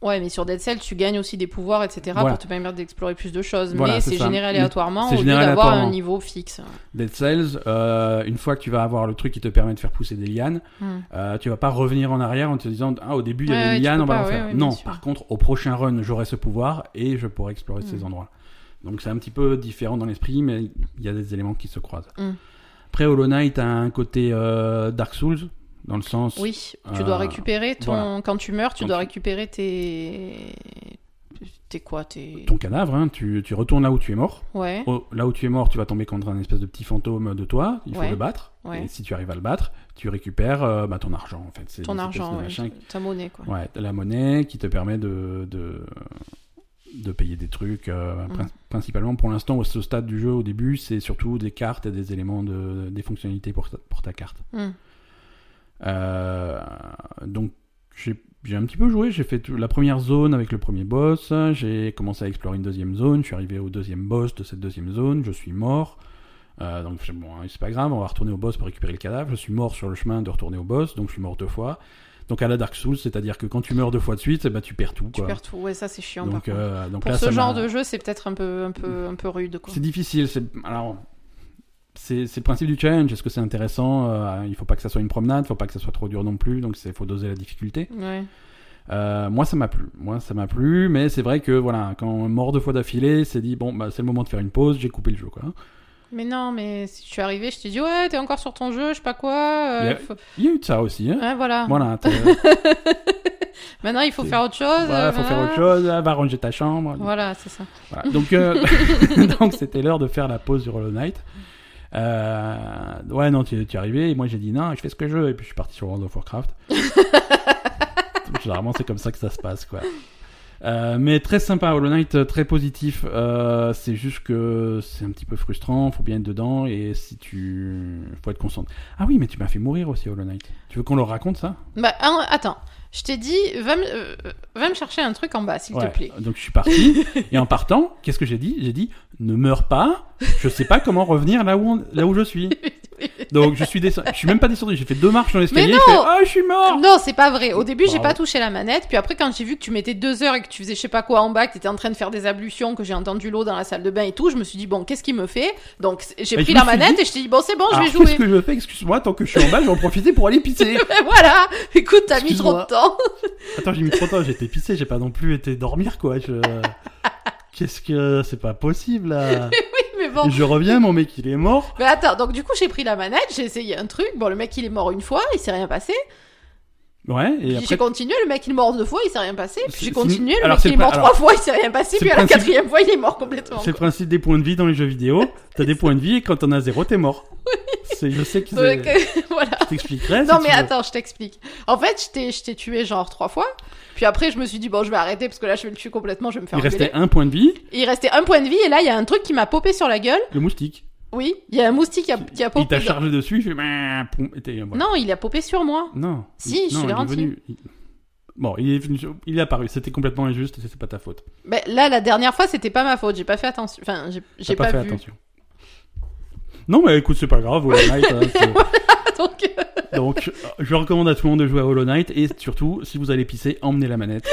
Ouais, mais sur Dead Cells, tu gagnes aussi des pouvoirs, etc. Voilà. pour te permettre d'explorer plus de choses. Voilà, mais c'est généré aléatoirement au lieu d'avoir un niveau fixe. Dead Cells, euh, une fois que tu vas avoir le truc qui te permet de faire pousser des lianes, Hmm. euh, tu vas pas revenir en arrière en te disant ah au début il y avait ouais, une tu liane, peux on va ouais, faire. ouais, non, par contre au prochain run j'aurai ce pouvoir et je pourrai explorer ces Hmm. endroits. Donc c'est un petit peu différent dans l'esprit, mais il y a des éléments qui se croisent. Hmm. Après Hollow Knight a un côté euh, Dark Souls dans le sens Oui, tu Euh, dois récupérer ton. voilà. Quand tu meurs, tu Quand dois tu- récupérer tes. Tes quoi tes... ton cadavre, hein, tu, tu retournes là où tu es mort. Ouais. Là où tu es mort, tu vas tomber contre un espèce de petit fantôme de toi. Il faut Ouais. le battre. Ouais. Et si tu arrives à le battre, tu récupères euh, bah, ton argent en fait. Ton argent, ouais, ta monnaie, quoi. Ouais, la monnaie qui te permet de, de, de payer des trucs. euh, Mm. prin- Principalement pour l'instant, au ce stade du jeu, au début, c'est surtout des cartes et des éléments de, des fonctionnalités pour ta, pour ta carte. Hmm. Euh, donc, j'ai un petit peu joué. J'ai fait la première zone avec le premier boss. J'ai commencé à explorer une deuxième zone. Je suis arrivé au deuxième boss de cette deuxième zone. Je suis mort. Euh, donc, bon, c'est pas grave, on va retourner au boss pour récupérer le cadavre. Je suis mort sur le chemin de retourner au boss, donc je suis mort deux fois. Donc, à la Dark Souls, c'est-à-dire que quand tu meurs deux fois de suite, eh ben, tu perds tout. Tu perds tout. Ouais, ça, c'est chiant. par donc, contre. euh, donc Pour là, ce genre de jeu, c'est peut-être un peu, un peu, un peu rude. C'est difficile. C'est alors c'est le principe du challenge. Est-ce que c'est intéressant Euh, Il faut pas que ça soit une promenade, il faut pas que ça soit trop dur non plus. Donc il faut doser la difficulté. Ouais. Euh, moi ça m'a plu. Moi ça m'a plu, mais c'est vrai que voilà, quand on est mort deux fois d'affilée, c'est dit bon bah c'est le moment de faire une pause. J'ai coupé le jeu quoi. Mais non, mais si je suis arrivé, je t'ai dit, ouais, t'es encore sur ton jeu, je sais pas quoi. euh, faut- Il y a eu de ça aussi. Hein Ouais, voilà. Maintenant, il faut faire autre chose. voilà, faut faire autre chose. ah, Va ranger ta chambre. Voilà, c'est ça. Voilà. Donc, euh, donc c'était l'heure de faire la pause du Hollow Knight. Euh, ouais, non, tu, tu es arrivé et moi j'ai dit non, je fais ce que je veux et puis je suis parti sur World of Warcraft. Généralement, c'est comme ça que ça se passe, quoi. Euh, mais très sympa, Hollow Knight, euh, très positif. Euh, c'est juste que c'est un petit peu frustrant, faut bien être dedans et si tu. faut être concentré. Ah oui, mais tu m'as fait mourir aussi, Hollow Knight. Tu veux qu'on leur raconte ça? Bah, hein, attends. Je t'ai dit, va me, euh, va me chercher un truc en bas, s'il Ouais. te plaît. Donc je suis parti et en partant, qu'est-ce que j'ai dit? J'ai dit ne meurs pas. Je sais pas comment revenir là où on- là où je suis. Donc je suis descendu. Je suis même pas descendu. J'ai fait deux marches dans l'escalier. Mais j'ai fait, non Ah, je suis mort. Non, c'est pas vrai. Au début, j'ai pas touché la manette. Puis après, quand j'ai vu que tu mettais deux heures et que tu faisais je sais pas quoi en bas, que t'étais en train de faire des ablutions, que j'ai entendu l'eau dans la salle de bain et tout, je me suis dit, bon, qu'est-ce qu'il me fait? Donc, j'ai pris je la manette dit- et je t'ai dit, bon, c'est bon, je vais jouer. Qu'est-ce que je fais? Excuse-moi, tant que je suis en bas, je vais en profiter pour aller pisser. Voilà Écoute, t'as mis trop de temps. Attends, j'ai mis trop de temps. J'ai été pisser. J'ai pas non plus été dormir quoi. Je... Qu'est-ce que c'est pas possible là Mais bon. Et Je reviens, mon mec il est mort. Mais attends, donc du coup, j'ai pris la manette, j'ai essayé un truc. Bon, le mec, il est mort une fois, il s'est rien passé. Ouais. Et Puis après j'ai continué, le mec, il est mort deux fois, il s'est rien passé. Puis j'ai continué, le alors, mec, il est mort trois fois, il s'est rien passé. Puis à la quatrième fois, il est mort complètement. c'est le principe des points de vie dans les jeux vidéo. T'as des points de vie et quand t'en as zéro, t'es mort. C'est, je sais que. Donc, euh, voilà. Je t'expliquerai. Non mais veux. attends, je t'explique. En fait, je t'ai, je t'ai tué genre trois fois. Puis après, je me suis dit bon, je vais arrêter parce que là, je vais le tuer complètement, je vais me faire Il restait un point de vie, Il restait un point de vie et là, il y a un truc qui m'a popé sur la gueule. le moustique. Oui, il y a un moustique qui a, qui a Il popé. t'a chargé dessus, il fait. Meh, poum, et t'es- voilà. Non, il a popé sur moi. Non. Si, je l'ai il est rendu. venu- il- Bon, il est venu, il est apparu. C'était complètement injuste et c'est pas ta faute. Mais là, la dernière fois, c'était pas ma faute. J'ai pas fait attention. Enfin, j'ai, pas, pas, fait vu. attention. Non, mais écoute, c'est pas grave. Hollow Knight, hein, c'est- Donc, euh, Donc, je recommande à tout le monde de jouer à Hollow Knight et surtout, si vous allez pisser, emmenez la manette.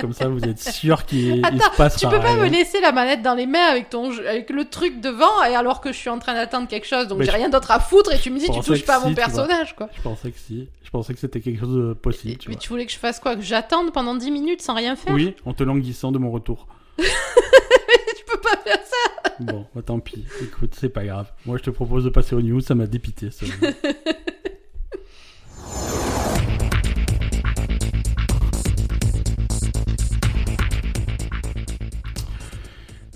Comme ça, vous êtes sûr qu'il il Attends, se passera Tu peux pas rien. me laisser la manette dans les mains avec ton jeu- avec le truc devant et alors que je suis en train d'attendre quelque chose donc Mais j'ai je- rien d'autre à foutre et tu me dis tu pensais touches que pas à si, mon tu vois. personnage quoi. Je pensais que si. Je pensais que c'était quelque chose de possible. Tu mais vois. tu voulais que je fasse quoi? Que j'attende pendant 10 minutes sans rien faire? Oui, en te languissant de mon retour. Peux pas faire ça Bon, bah, tant pis. Écoute, c'est pas grave. Moi, je te propose de passer aux news. Ça m'a dépité. ça.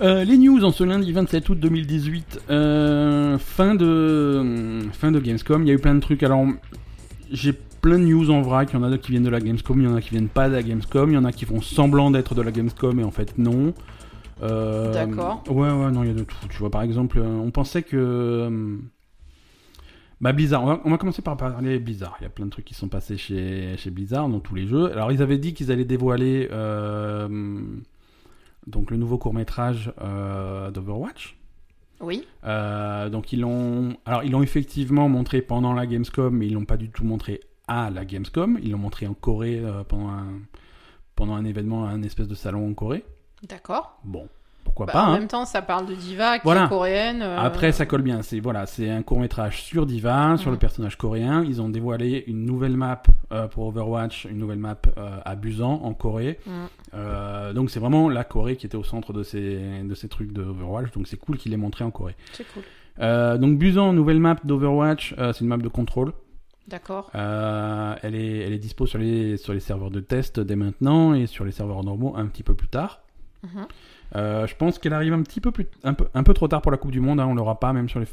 Euh, les news en ce lundi 27 août 2018, euh, fin de fin de Gamescom, il y a eu plein de trucs. Alors j'ai plein de news en vrac, il y en a qui viennent de la Gamescom, il y en a qui viennent pas de la Gamescom, il y en a qui font semblant d'être de la Gamescom et en fait non. Euh, D'accord. Ouais ouais non il y a de tout. Tu vois par exemple, euh, on pensait que euh, bah Blizzard, on va, on va commencer par parler Blizzard. Il y a plein de trucs qui sont passés chez, chez Blizzard dans tous les jeux. Alors ils avaient dit qu'ils allaient dévoiler euh, donc le nouveau court métrage d'Overwatch. Oui. Euh, donc ils l'ont, alors ils l'ont effectivement montré pendant la Gamescom, mais ils l'ont pas du tout montré à la Gamescom. Ils l'ont montré en Corée euh, pendant un pendant un événement, un espèce de salon en Corée. D'accord. Bon, pourquoi Bah, pas. en hein. même temps ça parle de Diva qui Voilà. est coréenne. euh, Après, ça colle bien. C'est voilà, c'est un court métrage sur Diva, sur Mhm. le personnage coréen. Ils ont dévoilé une nouvelle map euh, pour Overwatch, une nouvelle map euh, à Busan en Corée. Mhm. Donc c'est vraiment la Corée qui était au centre de ces de ces trucs de Overwatch. Donc c'est cool qu'il ait montré en Corée. C'est cool. Donc Busan, nouvelle map d'Overwatch. c'est une map de contrôle. D'accord. Elle est elle est dispo sur les sur les serveurs de test dès maintenant et sur les serveurs normaux un petit peu plus tard. Euh, je pense qu'elle arrive un petit peu plus, un peu, un peu trop tard pour la Coupe du Monde. Hein, on l'aura pas même sur les,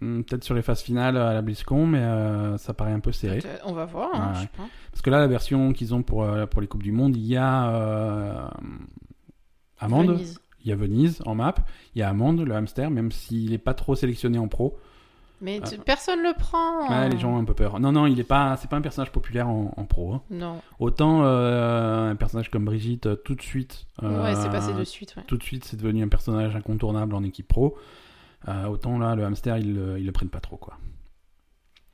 hmm, peut-être sur les phases finales à la BlizzCon, mais euh, ça paraît un peu serré. On va voir. hein, Ouais, je pas. Parce que là, la version qu'ils ont pour euh, pour les coupes du monde, il y a euh, Amande, il y a Venise en map, il y a Amande, le hamster, même s'il est pas trop sélectionné en pro. Mais Ah. tu- personne le prend. Ouais, les gens ont un peu peur. Non, non, il est pas, c'est pas un personnage populaire en, en pro. hein. Non. Autant euh, un personnage comme Brigitte, euh, tout de suite. euh, Ouais, c'est passé de suite. Ouais. tout de suite c'est devenu un personnage incontournable en équipe pro. Euh, autant là, le hamster, ils, le- ils le prennent pas trop, quoi.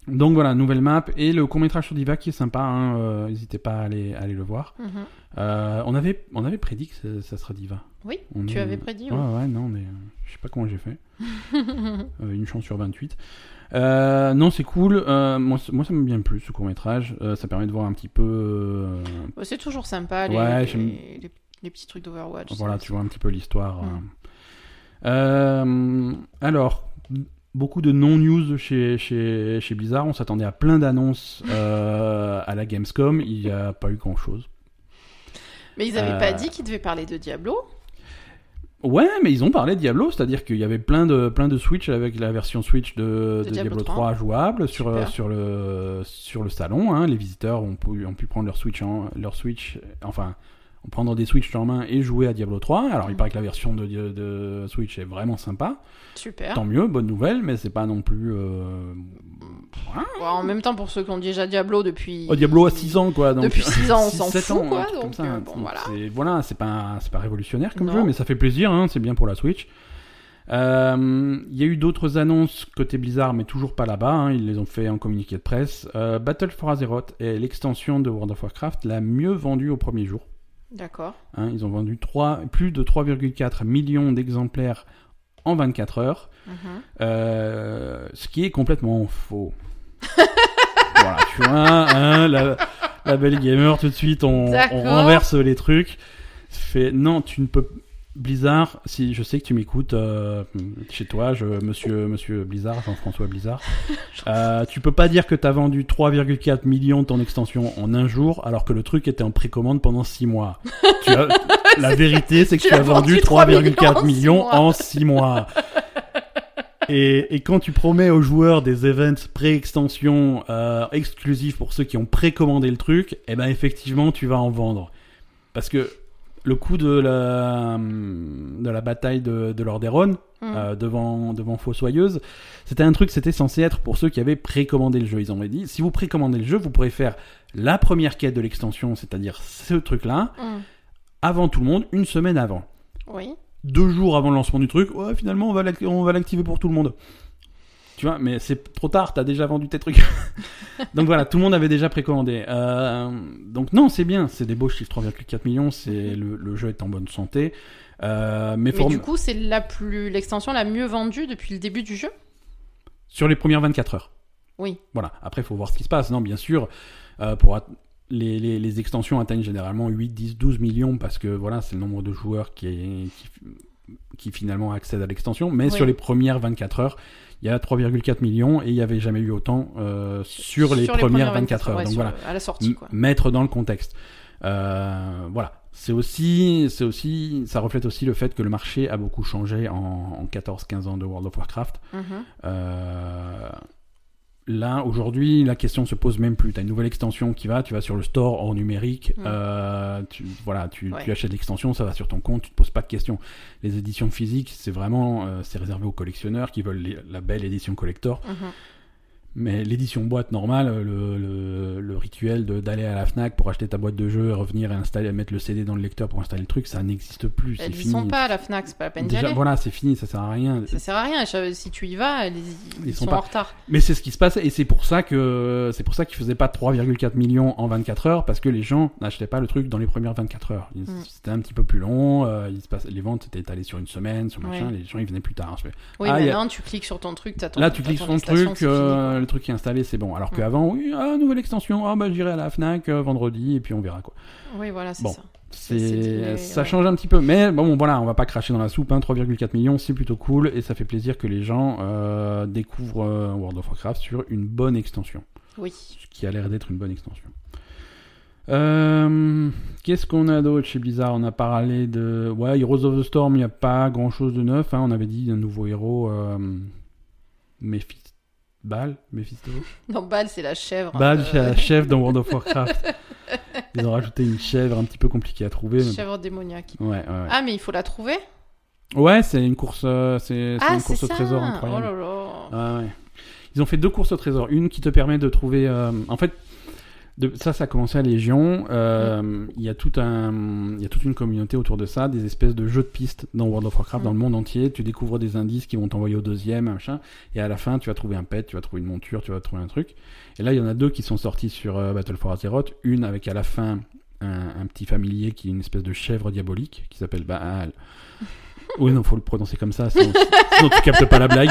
Donc voilà, nouvelle map et le court-métrage sur Diva qui est sympa, hein, euh, n'hésitez pas à aller, à aller le voir. Mhm. Euh, on, avait, on avait prédit que ça, ça serait Diva. Oui, On tu est- avais prédit. Ouais, oui. ouais, non, mais je sais pas comment j'ai fait. Euh, une chance sur 28. Euh, non, c'est cool. Moi, moi, ça me bien plu ce court-métrage. Euh, ça permet de voir un petit peu. c'est toujours sympa, les, Ouais, les, j'aime- les- les petits trucs d'Overwatch. Voilà, tu vois un petit peu l'histoire. Mm. Euh, alors, beaucoup de non-news chez, chez, chez Blizzard. On s'attendait à plein d'annonces euh, à la Gamescom. Il n'y a pas eu grand-chose. Mais ils avaient Euh, pas dit qu'ils devaient parler de Diablo? Ouais, mais ils ont parlé de Diablo, c'est-à-dire qu'il y avait plein de, plein de Switch avec la version Switch de, De de Diablo Diablo 3. 3 jouable sur, sur, le, sur le salon. hein. Les visiteurs ont pu, ont pu prendre leur Switch, en, leur Switch, enfin, prendre des Switch en main et jouer à Diablo 3. Alors, il Mhm. paraît que la version de, de Switch est vraiment sympa. Super. Tant mieux, bonne nouvelle, mais c'est pas non plus. euh, en même temps, pour ceux qui ont déjà Diablo depuis. Oh, Diablo a 6 ans, quoi. Donc, Depuis 6 ans, on 6, s'en 7 fout, ans, quoi, donc, ça. euh, bon, Donc, voilà. c'est- Voilà, c'est pas, révolutionnaire comme Non. jeu, mais ça fait plaisir, hein, c'est bien pour la Switch. Euh, Il y a eu d'autres annonces côté Blizzard, mais toujours pas là-bas. hein, ils les ont fait en communiqué de presse. Euh, Battle for Azeroth est l'extension de World of Warcraft la mieux vendue au premier jour. D'accord. hein. ils ont vendu 3, plus de 3,4 millions d'exemplaires en 24 heures. Mhm. Euh, ce qui est complètement faux. voilà, tu vois, hein, la, la belle gamer, tout de suite, on renverse les trucs. Fait, non, tu ne peux. Blizzard, si je sais que tu m'écoutes euh, chez toi, je, monsieur, monsieur Blizzard, Jean-François Blizzard, euh, tu peux pas dire que tu as vendu 3,4 millions de ton extension en un jour alors que le truc était en précommande pendant 6 mois. Tu as- la vérité, c'est que Tu tu, as as vendu vendu 3 3,4 millions en en 6 mois. Et, et quand tu promets aux joueurs des events pré-extension euh, exclusifs pour ceux qui ont précommandé le truc, eh ben effectivement tu vas en vendre. Parce que le coup de la, de la bataille de, de Lordaeron Mhm. euh, devant, devant Fossoyeuse, c'était un truc, c'était censé être pour ceux qui avaient précommandé le jeu. Ils ont dit, si vous précommandez le jeu, vous pourrez faire la première quête de l'extension, c'est-à-dire ce truc-là, Mhm. avant tout le monde, une semaine avant Oui. deux jours avant le lancement du truc, ouais, finalement, on va l'ac- on va l'activer pour tout le monde. Tu vois, mais c'est trop tard, t'as déjà vendu tes trucs. donc voilà, tout le monde avait déjà précommandé. Euh, donc non, c'est bien, c'est des beaux chiffres, 3,4 millions, c'est le, le jeu est en bonne santé. Euh, mais du coup, c'est la plus l'extension la mieux vendue depuis le début du jeu? sur les premières 24 heures. Oui. Voilà, après, il faut voir ce qui se passe. Non, bien sûr, euh, pour at- les, les, les extensions atteignent généralement 8, 10, 12 millions parce que voilà, c'est le nombre de joueurs qui, est- qui, qui finalement accèdent à l'extension. Mais Oui. sur les premières 24 heures, il y a 3,4 millions et il n'y avait jamais eu autant euh, sur, les, premières 24 heures. ouais, Donc voilà, à la sortie, quoi. mettre dans le contexte. Euh, voilà. C'est aussi, c'est aussi, ça reflète aussi le fait que le marché a beaucoup changé en, en 14-15 ans de World of Warcraft. Mhm. Euh, là, aujourd'hui, la question se pose même plus. Tu as une nouvelle extension qui va, tu vas sur le store hors numérique, Mm. euh, tu, voilà, tu, Ouais. tu achètes l'extension, ça va sur ton compte, tu te poses pas de questions. Les éditions physiques, c'est vraiment, euh, c'est réservé aux collectionneurs qui veulent les- la belle édition collector. Mhm. Mais l'édition boîte normale, le, le, le rituel de- d'aller à la Fnac pour acheter ta boîte de jeu, revenir et installer, mettre le CD dans le lecteur pour installer le truc, ça n'existe plus. Y fini. sont pas à la Fnac, c'est pas la peine d'y aller. voilà, c'est fini, ça sert à rien. Ça sert à rien. Si tu y vas, ils, ils Ils sont sont, pas- en retard. Mais c'est ce qui se passe et c'est pour ça que c'est pour ça qu'ils faisaient pas 3,4 millions en 24 heures parce que les gens n'achetaient pas le truc dans les premières 24 heures. Ils- Mm. C'était un petit peu plus long, euh, il se passe, les ventes étaient étalées sur une semaine, sur machin, Ouais. les gens ils venaient plus tard. Oui, Ah, a- maintenant tu cliques sur ton truc, t'as ton Là tu cliques sur ton truc, le truc est installé, c'est bon. Alors Mm. qu'avant, oui, ah, nouvelle extension, ah bah j'irai à la Fnac euh, vendredi et puis on verra quoi. Oui, voilà, c'est Bon. ça. Ça change un petit peu, mais bon voilà, on va pas cracher dans la soupe. Hein, 3,4 millions, c'est plutôt cool et ça fait plaisir que les gens euh, découvrent euh, World of Warcraft sur une bonne extension. Oui. ce qui a l'air d'être une bonne extension. Euh, Qu'est-ce qu'on a d'autre chez Blizzard? On a parlé de. Ouais, Heroes of the Storm, il n'y a pas grand chose de neuf. hein. On avait dit un nouveau héros. Euh... Bal Mephisto Non, Bal, c'est la chèvre. Bal, euh, c'est la chef dans World of Warcraft. Ils ont rajouté une chèvre un petit peu compliquée à trouver. bon. chèvre démoniaque. Ouais, ouais, ouais. Ah, mais il faut la trouver? Ouais, c'est une course, euh, c'est Ah, une course au trésor Oh incroyable. là là Ah ouais. Ils ont fait deux courses au trésor. Une qui te permet de trouver. euh, en fait, de- ça, ça a commencé à Légion. Euh, Il y a tout un, il y a toute une communauté autour de ça, des espèces de jeux de pistes dans World of Warcraft, Mm. dans le monde entier. Tu découvres des indices qui vont t'envoyer au deuxième, machin. Et à la fin, tu vas trouver un pet, tu vas trouver une monture, tu vas trouver un truc. Et là, il y en a deux qui sont sortis sur euh, Battle for Azeroth. Une avec à la fin un, un petit familier qui est une espèce de chèvre diabolique qui s'appelle Baal. oui, non, faut le prononcer comme ça, sinon, sinon tu captes pas la blague.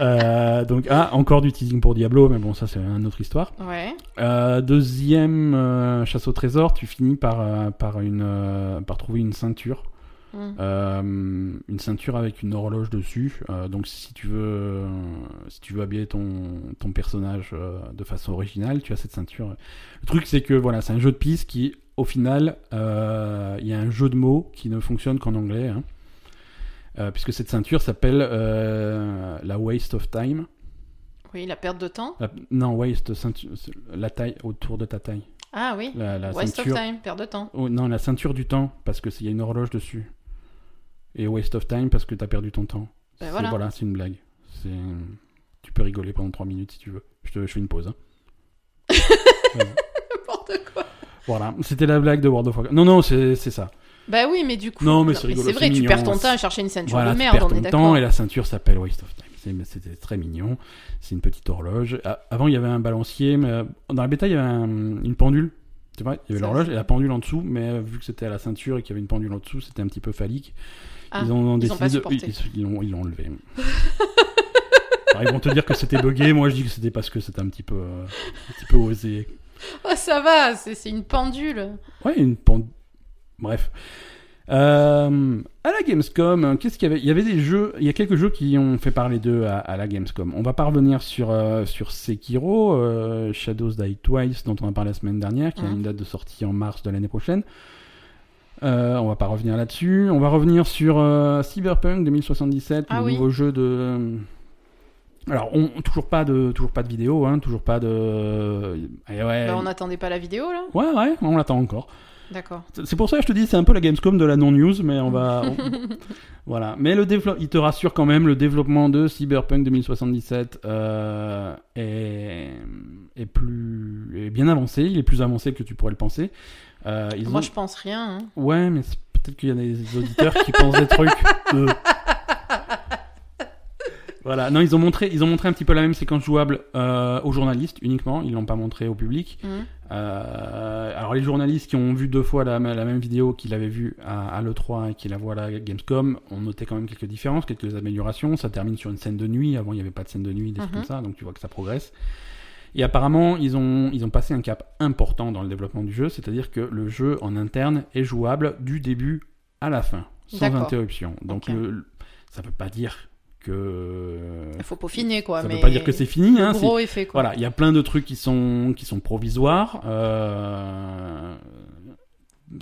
Euh, donc, ah, encore du teasing pour Diablo, mais bon, ça c'est une autre histoire. Ouais. Euh, deuxième euh, chasse au trésor, tu finis par, euh, par, une, euh, par trouver une ceinture. Mm. Euh, une ceinture avec une horloge dessus. Euh, donc si tu veux, si tu veux habiller ton, ton personnage euh, de façon originale, tu as cette ceinture. Le truc c'est que voilà, c'est un jeu de piste qui, au final, euh, il y a un jeu de mots qui ne fonctionne qu'en anglais, hein. Euh, puisque cette ceinture s'appelle euh, la waste of time. Oui, la perte de temps. La- non, waste, ceinture, la taille autour de ta taille. Ah oui. La, la Waste ceinture. of time, perte de temps. Oh, non, la ceinture du temps, parce que il y a une horloge dessus. Et waste of time, parce que t'as perdu ton temps. Ben voilà. c'est une blague. C'est... Tu peux rigoler pendant 3 minutes si tu veux. Je, te... je fais une pause. hein. N'importe quoi. voilà, c'était la blague de World of Warcraft. Non, non, c'est ça. Bah oui, mais du coup. Non, mais c'est rigolo, C'est vrai, c'est tu perds ton c'est- temps à chercher une ceinture Voilà, de tu merde, perds on ton est temps et la ceinture s'appelle Waste of Time. C'est- C'était très mignon. C'est une petite horloge. Avant, il y avait un balancier, mais euh, dans la bêta, il y avait un- une pendule. Tu vois, il y avait l'horloge c'est- et la pendule en dessous, mais euh, vu que c'était à la ceinture et qu'il y avait une pendule en dessous, c'était un petit peu phallique. Ah, ils ont, ils décidé de- ils- l'ont ils enlevé. Alors, ils vont te dire que c'était buggé. Moi, je dis que c'était parce que c'était un petit peu, euh, un petit peu osé. Oh, ça va, c'est c'est une pendule. Ouais, une pendule. Bref. Euh, à la Gamescom, hein, qu'est-ce qu'il y avait? Il y avait des jeux, il y a quelques jeux qui ont fait parler d'eux à, à la Gamescom. On va pas revenir sur, euh, sur Sekiro, euh, Shadows Die Twice, dont on a parlé la semaine dernière, qui a Mhm. une date de sortie en mars de l'année prochaine. On va pas revenir là-dessus. On va revenir sur Cyberpunk 2077, Ah le oui. nouveau jeu de. Alors, on, toujours pas de toujours pas de vidéo, hein, toujours pas de. Eh ouais, Bah, on n'attendait pas la vidéo là ouais, ouais, on l'attend encore. D'accord. C'est pour ça que je te dis, c'est un peu la Gamescom de la non-news, mais on va. on- voilà. Mais le développement, il te rassure quand même, le développement de Cyberpunk 2077 euh, est, est plus est bien avancé. Il est plus avancé que tu pourrais le penser. Euh, ils Moi, ont- je pense rien. hein. Ouais, mais c'est- peut-être qu'il y a des auditeurs qui pensent des trucs. euh. Voilà, non, ils ont montré, ils ont montré un petit peu la même séquence jouable euh, aux journalistes uniquement. Ils l'ont pas montré au public. Mhm. Euh, alors les journalistes qui ont vu deux fois la, la même vidéo, qui l'avaient vue à, à l'E3 et qui la voient à la Gamescom, ont noté quand même quelques différences, quelques améliorations. Ça termine sur une scène de nuit. Avant, il n'y avait pas de scène de nuit, des trucs Mhm. comme ça, donc tu vois que ça progresse. Et apparemment, ils ont, ils ont passé un cap important dans le développement du jeu, c'est-à-dire que le jeu en interne est jouable du début à la fin, sans interruption. Donc le- ça veut pas dire que Il faut peaufiner, quoi. ça mais veut pas dire que c'est fini. Hein, le gros effet, quoi. voilà, il y a plein de trucs qui sont qui sont provisoires. Euh...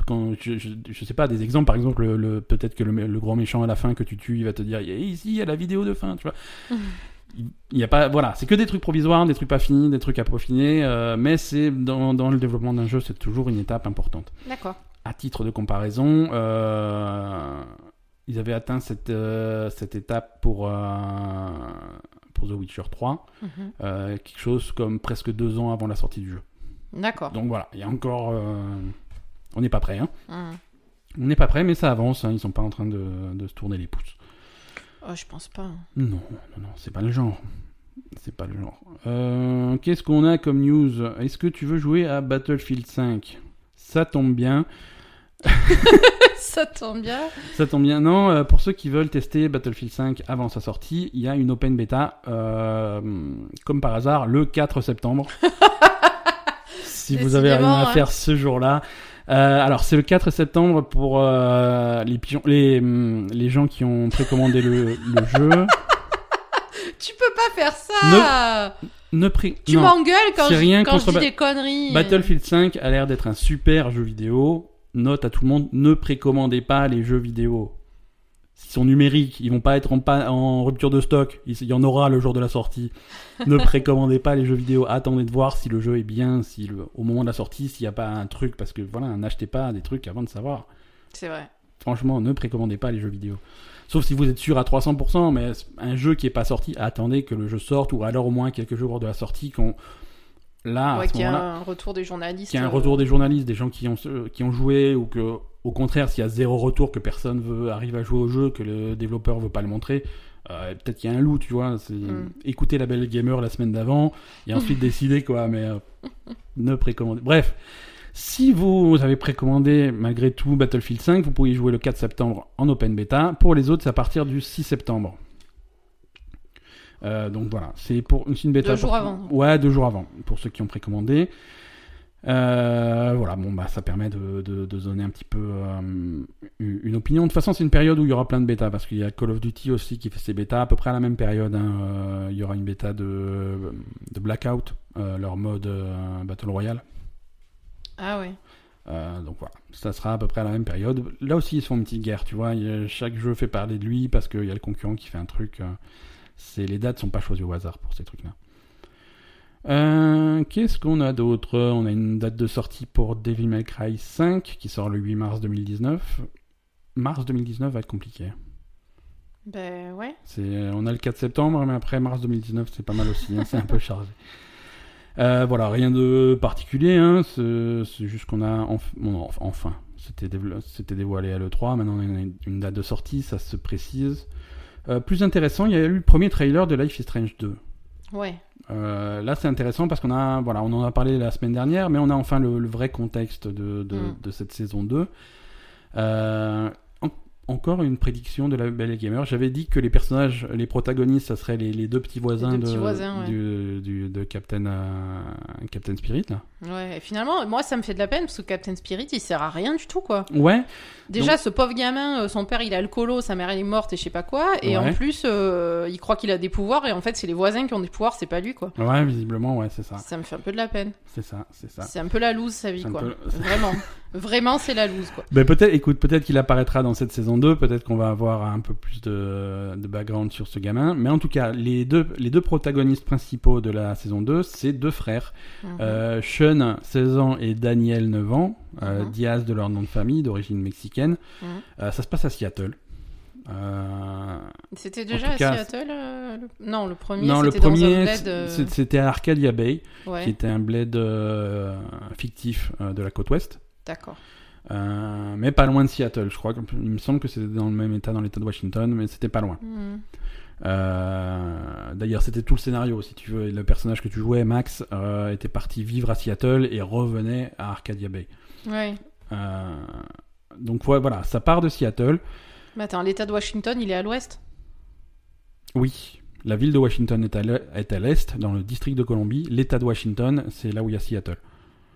Quand je, je, je sais pas des exemples, par exemple, le, le- peut-être que le, le gros méchant à la fin que tu tues, il va te dire Et ici il y a la vidéo de fin, tu vois. Il il y a pas, voilà, c'est que des trucs provisoires, des trucs pas finis, des trucs à peaufiner, euh, mais c'est dans, dans le développement d'un jeu, c'est toujours une étape importante. D'accord. À titre de comparaison, euh, ils avaient atteint cette, euh, cette étape pour, euh, pour The Witcher 3, Mhm. euh, quelque chose comme presque deux ans avant la sortie du jeu. D'accord. Donc voilà, il y a encore... on n'est pas prêt, hein. Mhm. On n'est pas prêt, mais ça avance, hein, ils sont pas en train de, de se tourner les pouces. Oh, je pense pas. Non, non, non, c'est pas le genre. C'est pas le genre. Qu'est-ce qu'on a comme news? Est-ce que tu veux jouer à Battlefield 5 Ça tombe bien. Ça tombe bien. Ça tombe bien. Non, euh, pour ceux qui veulent tester Battlefield 5 avant sa sortie, il y a une open beta, euh, comme par hasard, le 4 septembre. si vous avez rien à hein. faire ce jour-là. Euh, alors, c'est le 4 septembre pour euh, les, les, hum, les gens qui ont précommandé le, le jeu. Tu peux pas faire ça. Ne pré... Tu m'engueules quand, je, rien quand je contre dis Ba- des conneries. Battlefield 5 a l'air d'être un super jeu vidéo. Note à tout le monde, ne précommandez pas les jeux vidéo. Ils sont numériques, ils vont pas être en, pa- en rupture de stock. Il y en aura le jour de la sortie. ne précommandez pas les jeux vidéo. Attendez de voir si le jeu est bien, si le- au moment de la sortie, s'il n'y a pas un truc, parce que voilà, n'achetez pas des trucs avant de savoir. C'est vrai. Franchement, ne précommandez pas les jeux vidéo. Sauf si vous êtes sûr à 300%, mais un jeu qui est pas sorti, attendez que le jeu sorte, ou alors au moins quelques jours de la sortie, qu'on là, à ouais, qu'il y a un retour des journalistes. qu'il y a un euh, retour des journalistes, des gens qui ont, qui ont joué, ou que, au contraire, s'il y a zéro retour, que personne veut arrive à jouer au jeu, que le développeur veut pas le montrer, euh, peut-être qu'il y a un loup, tu vois. C'est Mm. écouter la belle gamer la semaine d'avant, et ensuite décider, quoi, mais euh, ne précommandez. Bref. Si vous avez précommandé malgré tout Battlefield 5, vous pouvez jouer le 4 septembre en open beta. Pour les autres, c'est à partir du 6 septembre. Euh, donc voilà, c'est pour une bêta. Deux jours pour- avant. Ouais, deux jours avant, pour ceux qui ont précommandé. Euh, voilà, bon bah ça permet de, de, de donner un petit peu euh, une opinion. De toute façon, c'est une période où il y aura plein de bêtas parce qu'il y a Call of Duty aussi qui fait ses bêtas à peu près à la même période. hein. Il y aura une bêta de, de Blackout, leur mode Battle Royale. Ah ouais. Euh, donc voilà, ça sera à peu près à la même période. Là aussi, ils se font une petite guerre, tu vois. a- chaque jeu fait parler de lui parce qu'il y a le concurrent qui fait un truc. euh, c'est les dates sont pas choisies au hasard pour ces trucs-là. Euh, Qu'est-ce qu'on a d'autre? On a une date de sortie pour Devil May Cry 5 qui sort le 8 mars 2019. Mars 2019 va être compliqué. Ben ouais. C'est, on a le 4 septembre, mais après mars 2019, c'est pas mal aussi. hein, c'est un peu chargé. Euh, voilà, rien de particulier. Hein, c'est, juste qu'on a enf- bon, enf- enfin, c'était, dévoilé à l'E3. Maintenant, on a une date de sortie, ça se précise. Euh, plus intéressant, il y a eu le premier trailer de Life is Strange 2. Ouais. Euh, là, c'est intéressant parce qu'on a, voilà, on en a parlé la semaine dernière, mais on a enfin le, le vrai contexte de, de, Mm. de cette saison 2. Euh, encore une prédiction de la Belle Gamer. J'avais dit que les personnages, les protagonistes, ça serait les, les deux petits voisins, deux de, petits voisins, ouais. du, du- de Captain, euh, Captain Spirit. Là. Ouais. Et finalement, moi, ça me fait de la peine parce que Captain Spirit, il sert à rien du tout, quoi. Ouais, Déjà, ce pauvre gamin, euh, son père, il a le colo, sa mère, elle est morte et je sais pas quoi. Et Ouais. en plus, euh, il croit qu'il a des pouvoirs et en fait, c'est les voisins qui ont des pouvoirs, c'est pas lui, quoi. ouais, visiblement, ouais, c'est ça. Ça me fait un peu de la peine. C'est ça, c'est ça. C'est un peu la loose, sa vie, quoi. peu- Vraiment. Vraiment, c'est la loose, quoi. Ben peut-être, écoute, peut-être qu'il apparaîtra dans cette saison 2, peut-être qu'on va avoir un peu plus de, de background sur ce gamin. Mais en tout cas, les deux, les deux protagonistes principaux de la saison 2, c'est deux frères. Mhm. Euh, Sean, 16 ans, et Daniel, 9 ans. Euh, Mhm. Diaz de leur nom de famille, d'origine mexicaine. Mhm. Euh, ça se passe à Seattle. Euh, C'était déjà à cas, Seattle euh, le- Non, le premier, non, le premier, euh, c'était à Arcadia Bay, Ouais, qui était un bled fictif de la côte ouest. D'accord. Euh, mais pas loin de Seattle, je crois. Il me semble que c'était dans le même état, dans l'état de Washington, mais c'était pas loin. Hmm. Euh, D'ailleurs, c'était tout le scénario, si tu veux. Le personnage que tu jouais, Max, euh, était parti vivre à Seattle et revenait à Arcadia Bay. Ouais. Donc ouais, voilà, ça part de Seattle. Mais attends, l'État de Washington, il est à l'ouest? Oui, la ville de Washington est à l'e- est à l'est, dans le district de Columbie. L'État de Washington, c'est là où il y a Seattle.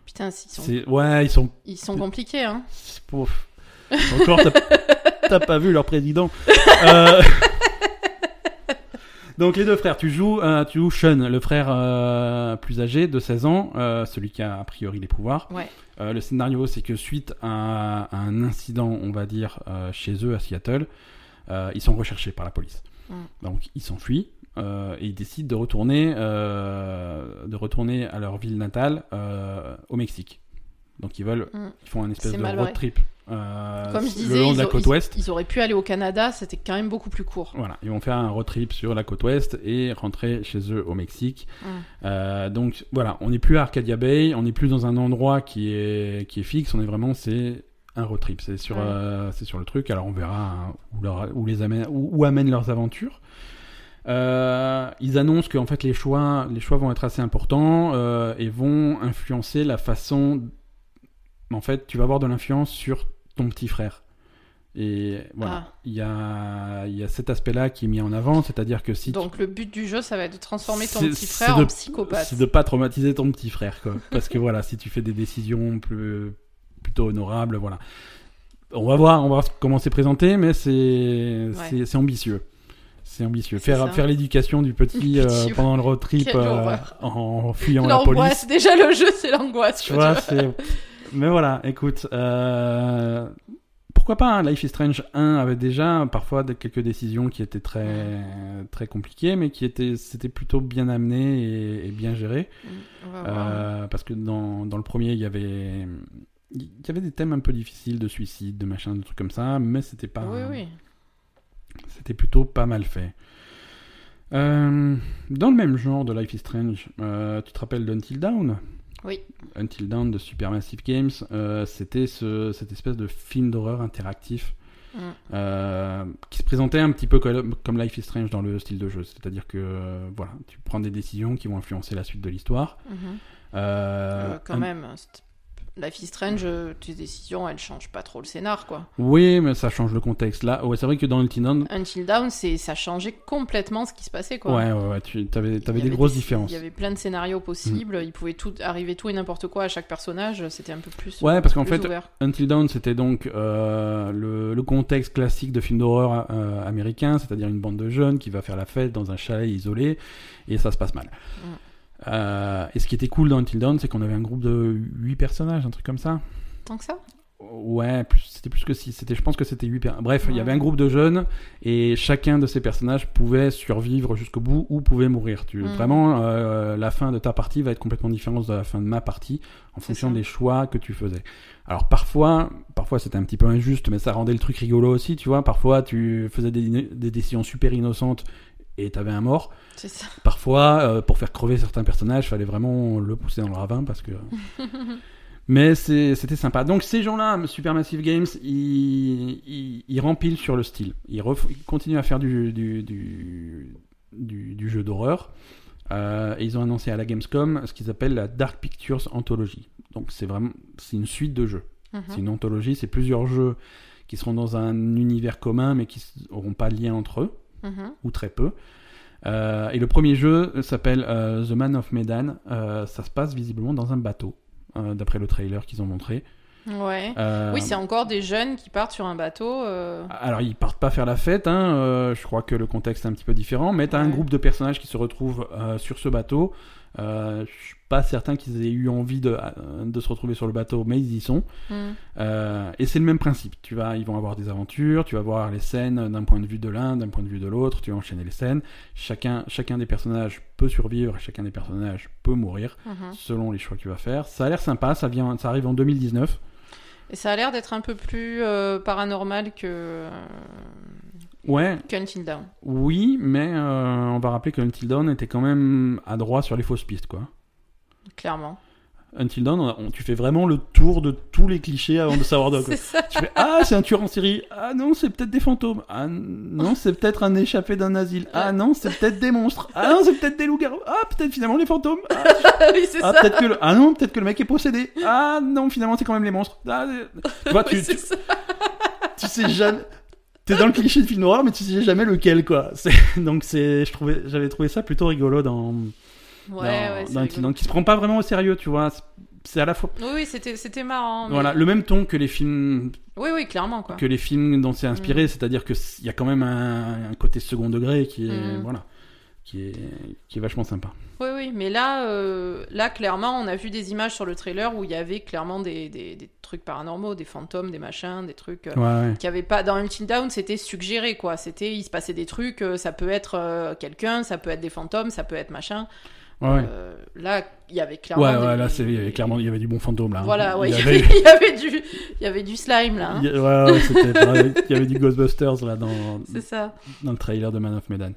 Putain, ils sont, ouais, ils sont ils sont compliqués, hein. Pouf. Encore, t'as- pas vu leur président. Euh, Donc les deux frères, tu joues, euh, tu joues Sean, le frère euh, plus âgé de 16 ans, euh, celui qui a a priori les pouvoirs. Ouais. Le scénario, c'est que suite à, à un incident, on va dire, chez eux à Seattle, ils sont recherchés par la police. Mm. Donc ils s'enfuient euh, et ils décident de retourner, euh, de retourner à leur ville natale euh, au Mexique. Donc ils veulent, Mm. ils font un espèce de road vrai. trip Comme je le disais, long ils, de la côte ils- ouest. ils auraient pu aller au Canada, c'était quand même beaucoup plus court. Voilà, ils vont faire un road trip sur la côte ouest et rentrer chez eux au Mexique. Mm. Donc voilà, on n'est plus à Arcadia Bay, on n'est plus dans un endroit qui est, qui est fixe, on est vraiment, c'est un road trip, c'est sur, Ouais. euh, c'est sur le truc, alors on verra hein, où, leur- où les amène, où, où amènent leurs aventures. Euh, ils annoncent que en fait les choix, les choix vont être assez importants euh, et vont influencer la façon. En fait, tu vas avoir de l'influence sur ton petit frère. Et voilà, Ah. il y, a, y a cet aspect-là qui est mis en avant, c'est-à-dire que si tu- Donc le but du jeu, ça va être de transformer ton petit frère de- en psychopathe. c'est de pas traumatiser ton petit frère, quoi. Parce que voilà, si tu fais des décisions plus, plutôt honorables, voilà. On va voir, on va voir comment c'est présenté, mais c'est ambitieux. C'est ambitieux. Faire, ça. faire l'éducation du petit euh, pendant le road trip euh, en fuyant la L'angoisse, police. déjà le jeu, c'est l'angoisse. Je c'est. Mais voilà, écoute. euh, Pourquoi pas hein, Life is Strange 1 avait déjà parfois quelques décisions qui étaient très très compliquées, mais qui étaient c'était plutôt bien amené et, et bien géré. Mm, parce que dans, dans le premier, il y avait il y avait des thèmes un peu difficiles de suicide, de machin, de trucs comme ça, mais c'était pas Oui, oui. c'était plutôt pas mal fait. Euh, dans le même genre de Life is Strange, euh, tu te rappelles d'Until Dawn Oui. Until Dawn de Supermassive Games, euh, c'était ce, cette espèce de film d'horreur interactif Mm. qui se présentait un petit peu comme, comme Life is Strange dans le style de jeu. C'est-à-dire que voilà, tu prends des décisions qui vont influencer la suite de l'histoire. Mhm. Quand un- même, c'est- Life is Strange, euh, tes décisions, elles changent pas trop le scénar, quoi. Oui, mais ça change le contexte. Là, ouais, c'est vrai que dans Until Dawn, Until Dawn, c'est ça changeait complètement ce qui se passait, quoi. ouais, ouais, ouais, tu avais, des grosses différences. Il y avait plein de scénarios possibles, il pouvait tout arriver tout et n'importe quoi à chaque personnage, c'était un peu plus Ouais, parce qu'en fait, ouvert. Until Dawn, c'était donc euh, le, le contexte classique de film d'horreur euh, américain, c'est-à-dire une bande de jeunes qui va faire la fête dans un chalet isolé et ça se passe mal. Mm. Euh, et ce qui était cool dans Until Dawn, c'est qu'on avait un groupe de 8 personnages, un truc comme ça. Tant que ça? Ouais, c'était plus que 6. C'était, je pense que c'était 8 personnages. Bref, il y avait un groupe de jeunes et chacun de ces personnages pouvait survivre jusqu'au bout ou pouvait mourir. Tu, Mm. Vraiment, euh, la fin de ta partie va être complètement différente de la fin de ma partie en fonction ça. des choix que tu faisais. Alors parfois, parfois c'était un petit peu injuste, mais ça rendait le truc rigolo aussi, tu vois. Parfois, tu faisais des, des décisions super innocentes et t'avais un mort. C'est ça. Parfois, euh, pour faire crever certains personnages, fallait vraiment le pousser dans le ravin parce que. Mais c'était sympa. Donc ces gens-là, Supermassive Games, ils, ils, ils rempilent sur le style. Ils, ref- ils continuent à faire du, du, du, du- du jeu d'horreur. Euh, et ils ont annoncé à la Gamescom ce qu'ils appellent la Dark Pictures Anthology. Donc c'est vraiment c'est une suite de jeux. Mhm. C'est une anthologie, c'est plusieurs jeux qui seront dans un univers commun mais qui n'auront pas de lien entre eux Mhm. ou très peu. Euh, et le premier jeu s'appelle euh, The Man of Medan. Euh, ça se passe visiblement dans un bateau, d'après le trailer qu'ils ont montré. Ouais. Oui, c'est encore des jeunes qui partent sur un bateau. alors ils partent pas faire la fête, hein, je crois que le contexte est un petit peu différent, mais t'as un Ouais. groupe de personnages qui se retrouvent sur ce bateau. Euh, je suis pas certain qu'ils aient eu envie de, euh, de se retrouver sur le bateau, mais ils y sont. hmm. Euh, et c'est le même principe. Tu vas, ils vont avoir des aventures, tu vas voir les scènes d'un point de vue de l'un, d'un point de vue de l'autre, tu vas enchaîner les scènes. Chacun, chacun des personnages peut survivre, chacun des personnages peut mourir Mhm. selon les choix que tu vas faire. Ça a l'air sympa, ça vient, ça arrive en 2019. Et ça a l'air d'être un peu plus euh, paranormal que Ouais, qu'Until Dawn. oui, mais euh, on va rappeler que Until Dawn était quand même à droit sur les fausses pistes, quoi. Clairement. Until Dawn, on a- on- tu fais vraiment le tour de tous les clichés avant de savoir de quoi. Ça. Tu fais ah c'est un tueur en série ah non c'est peut-être des fantômes ah non c'est peut-être un échappé d'un asile ah non c'est peut-être des monstres ah non c'est peut-être des loups-garous ah peut-être finalement les fantômes ah, oui, c'est ah, ça. que le... ah non peut-être que le mec est possédé ah non finalement c'est quand même les monstres ah, tu vois Oui, tu, c'est tu, ça. tu sais jamais t'es dans le cliché de film noir mais tu sais jamais lequel quoi donc c'est je trouvais j'avais trouvé ça plutôt rigolo dans Ouais, dans, ouais, dans qui se prend pas vraiment au sérieux tu vois C'est- à la fois Oui, oui, c'était, c'était marrant. mais- voilà le même ton que les films Oui, oui, clairement, quoi. que les films dont c'est inspiré, Mm. c'est-à-dire que il y a quand même un, un côté second degré qui est Mm. voilà, qui est qui est vachement sympa. Oui, oui, mais là, euh, là, clairement, on a vu des images sur le trailer où il y avait clairement des, des, des trucs paranormaux, des fantômes, des machins, des trucs. euh, Ouais, ouais. qui avait pas dans Until Down c'était suggéré quoi c'était il se passait des trucs euh, ça peut être euh, quelqu'un ça peut être des fantômes ça peut être machin Ouais. Euh, là il y avait clairement Ouais, des- ouais, là, c'est, il y avait clairement, il y avait du bon fantôme, là. hein. voilà il y y, avait, y du il y avait du slime là hein. a- ouais, ouais. Il y avait du Ghostbusters, là, dans, c'est ça dans le trailer de Man of Medan.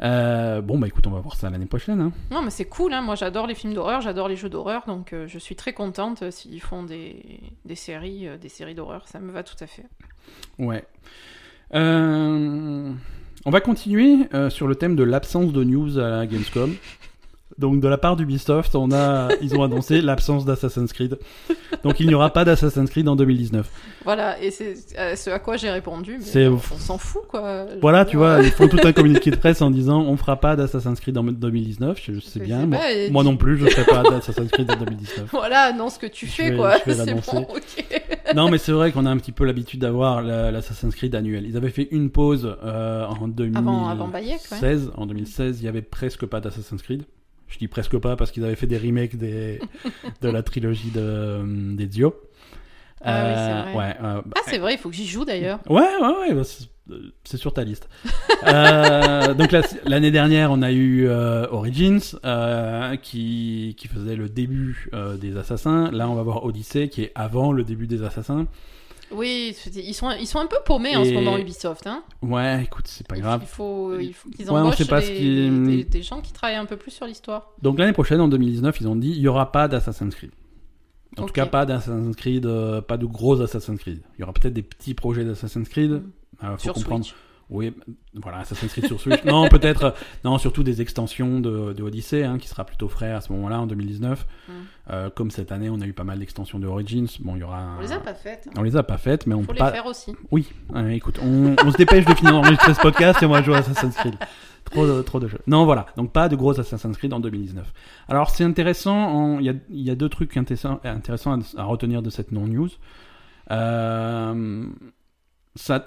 Euh, bon, bah, écoute, on va voir ça l'année prochaine, hein. non mais c'est cool hein. moi j'adore les films d'horreur j'adore les jeux d'horreur donc euh, je suis très contente euh, s'ils font des, des séries des séries d'horreur ça me va tout à fait Ouais. On va continuer sur le thème de l'absence de news à la Gamescom. Donc de la part d'Ubisoft, on a, ils ont annoncé l'absence d'Assassin's Creed. Donc il n'y aura pas d'Assassin's Creed en 2019. voilà et c'est euh, ce à quoi j'ai répondu mais on, s'en fout quoi Voilà, tu vois, ils font tout un communiqué de presse en disant on fera pas d'Assassin's Creed en 2019. Je, sais bien. Moi, pas, et moi non plus, je ferai pas d'Assassin's Creed en 2019. Voilà, annonce que tu Je fais, vais- quoi. C'est bon, ok. Non, mais c'est vrai qu'on a un petit peu l'habitude d'avoir la- l'Assassin's Creed annuel. Ils avaient fait une pause euh, en 2016. Avant, avant Bayek, ouais. En 2016, il y avait presque pas d'Assassin's Creed. Je dis presque pas parce qu'ils avaient fait des remakes des, de la trilogie de. Ah oui, c'est vrai. ouais, euh, Ah, c'est vrai, il faut que j'y joue d'ailleurs. Ouais, ouais, ouais, bah, c'est- euh, c'est sur ta liste. Euh, donc l'année dernière, on a eu euh, Origins euh, qui, qui faisait le début euh, des Assassins. Là, on va voir Odyssey qui est avant le début des Assassins. Oui, ils sont, ils sont un peu paumés en ce moment, Ubisoft. Hein. Ouais, écoute, c'est pas grave. Il faut, il faut qu'ils Ouais, embauchent sait pas des, qui- des- des gens qui travaillent un peu plus sur l'histoire. Donc l'année prochaine, en 2019, ils ont dit il y aura pas d'Assassin's Creed. En tout cas, pas d'Assassin's Creed, euh, pas de gros Assassin's Creed. Il y aura peut-être des petits projets d'Assassin's Creed. Euh, faut sur comprendre. Switch. Oui, voilà, Assassin's Creed sur Switch. non, peut-être, euh, non, surtout des extensions de, de Odyssey, hein, qui sera plutôt frais à ce moment-là, en 2019. Mm. Euh, comme cette année, on a eu pas mal d'extensions de Origins. Bon, il y aura. On les a pas faites. On les a pas faites, mais on Faut peut les pas. faire aussi. Oui, euh, écoute, on, on se dépêche de finir d'enregistrer ce podcast et on va jouer à Assassin's Creed. Trop de, trop de jeux. Non, voilà. Donc pas de gros Assassin's Creed en 2019. Alors c'est intéressant. en- Il y, y a deux trucs intéressants, intéressants à, à retenir de cette non-news. Euh, ça,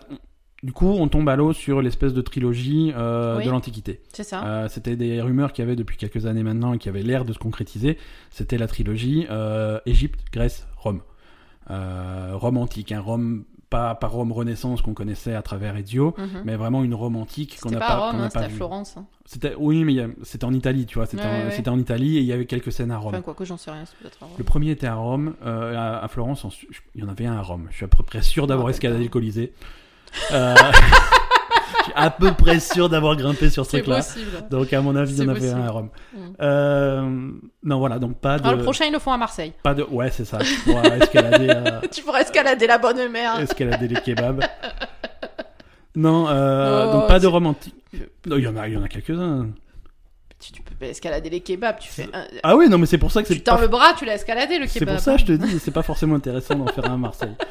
du coup, on tombe à l'eau sur l'espèce de trilogie euh, Oui. de l'Antiquité. C'est ça. Euh, C'était des rumeurs qu'il y avait depuis quelques années maintenant et qui avaient l'air de se concrétiser. C'était la trilogie euh, Égypte, Grèce, Rome. Rome antique, hein, Rome pas, pas Rome Renaissance qu'on connaissait à travers Ezio, Mhm. mais vraiment une Rome antique qu'on n'a pas à pas, Rome, hein, c'était à. Florence. hein. C'était oui, mais c'était en Italie, tu vois. C'était Ouais, en, ouais, ouais. c'était en Italie et il y avait quelques scènes à Rome. Enfin, quoi que j'en sais rien, c'est peut-être à Rome. Le premier était à Rome, euh, à, Florence, il y en avait un à Rome. Je suis à peu près sûr d'avoir Ah, escaladé le Colisée. Euh, je suis à peu près sûr d'avoir grimpé sur ce C'est truc-là. Donc à mon avis, il y en C'est avait un à Rome. Mm. Euh, non, voilà, donc pas de, Alors, le prochain, ils le font à Marseille. pas de, ouais, c'est ça. Pour euh, escalader, euh, Tu pourras escalader la bonne mère. escalader les kebabs. Non, Oh, donc pas de c'est- romantique. Non, il y en a, il y en a quelques-uns. Tu, tu peux escalader les kebabs. Tu fais un- Ah oui, non, mais c'est pour ça que c'est Tu tends pas le bras, tu l'as escaladé le C'est kebab. pour ça je te dis, c'est pas forcément intéressant d'en faire un à Marseille.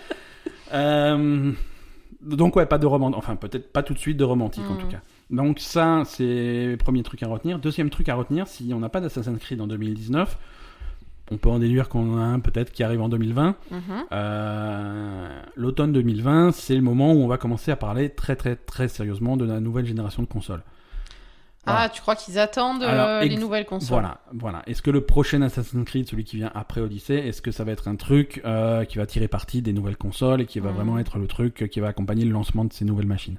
Euh, donc ouais, pas de romantique, enfin peut-être pas tout de suite de romantique en Mm. tout cas. Donc ça, c'est le premier truc à retenir. Deuxième truc à retenir, si on n'a pas d'Assassin's Creed en 2019, on peut en déduire qu'on en a un peut-être qui arrive en 2020. Mhm. Euh, L'automne 2020, c'est le moment où on va commencer à parler très très très sérieusement de la nouvelle génération de consoles. Voilà. Ah, tu crois qu'ils attendent euh, les nouvelles consoles? Voilà, voilà. Est-ce que le prochain Assassin's Creed, celui qui vient après Odyssey, est-ce que ça va être un truc euh, qui va tirer parti des nouvelles consoles et qui va Mhm. vraiment être le truc qui va accompagner le lancement de ces nouvelles machines?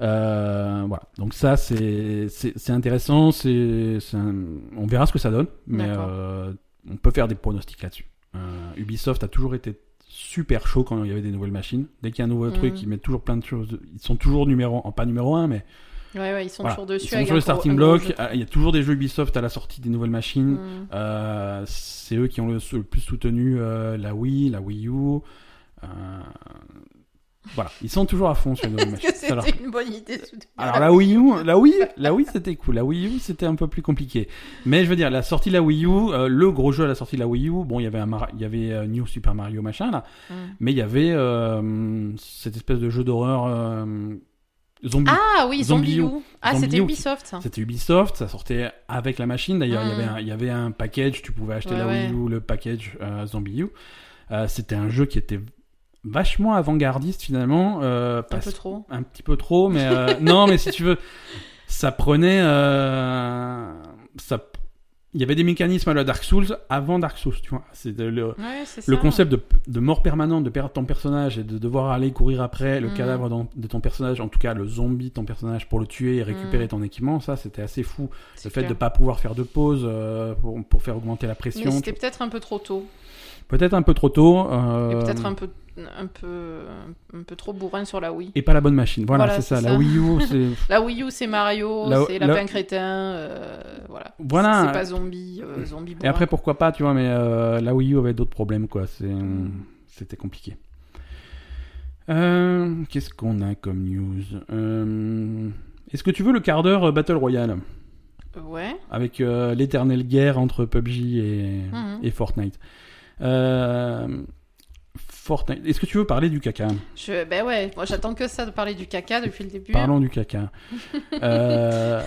Euh, Voilà. Donc ça, c'est intéressant. C'est on verra ce que ça donne, mais on peut faire des pronostics là-dessus. Ubisoft a toujours été super chaud quand il y avait des nouvelles machines. Dès qu'il y a un nouveau Mhm. truc, ils mettent toujours plein de choses. Ils sont toujours numéro, pas numéro un, mais Ouais, ouais, ils sont Voilà. toujours dessus. Ils sont avec sur le starting block. euh, Il y a toujours des jeux Ubisoft à la sortie des nouvelles machines. Mm. Euh, c'est eux qui ont le, le plus soutenu euh, la Wii, la Wii U. Euh, voilà, ils sont toujours à fond sur les nouvelles machines. c'était une bonne idée Alors la Wii U, la Wii, la Wii c'était cool. La Wii U c'était un peu plus compliqué. Mais je veux dire, la sortie de la Wii U, le gros jeu à la sortie de la Wii U, bon, il y avait un Mar- il y avait New Super Mario machin là, Mm. mais il y avait cette espèce de jeu d'horreur zombie. Ah oui, Zombie. Ah, c'était. Ubisoft. C'était Ubisoft, ça sortait avec la machine. D'ailleurs, il y Mm. avait un- il y avait un package, tu pouvais acheter Ouais, la. Wii U, le package euh, Zombie U. Euh, c'était un jeu qui était vachement avant-gardiste finalement. euh, Un peu trop. un petit peu trop, mais non, mais si tu veux, ça prenait, ça, il y avait des mécanismes à la Dark Souls avant Dark Souls, tu vois. C'est le, Ouais, concept de, de mort permanente, de perdre ton personnage et de devoir aller courir après le Mhm. cadavre dans- de ton personnage, en tout cas le zombie de ton personnage pour le tuer et récupérer Mhm. ton équipement, ça c'était assez fou. Le fait de pas pouvoir faire de pause euh, pour, pour faire augmenter la pression, c'était tu- peut-être un peu trop tôt. peut-être un peu trop tôt. euh, Et peut-être un peu, un peu, un peu trop bourrin sur la Wii. et pas la bonne machine. Voilà, Voilà, c'est ça. La. Wii U, c'est La Wii U, c'est Mario, La- c'est la- Lapin Crétin, euh, voilà. Voilà. C'est pas zombie, euh, zombie Et après, pourquoi pas, tu vois, mais euh, la Wii U avait d'autres problèmes, quoi. Mm. C'était compliqué. Qu'est-ce qu'on a comme news? Est-ce que tu veux le quart d'heure Battle Royale? Ouais. Avec l'éternelle guerre entre PUBG et, Mhm. et Fortnite Euh, Fortnite. Est-ce que tu veux parler du caca Je, ben ouais, moi j'attends que ça de parler du caca depuis le début. Parlons du caca. Euh,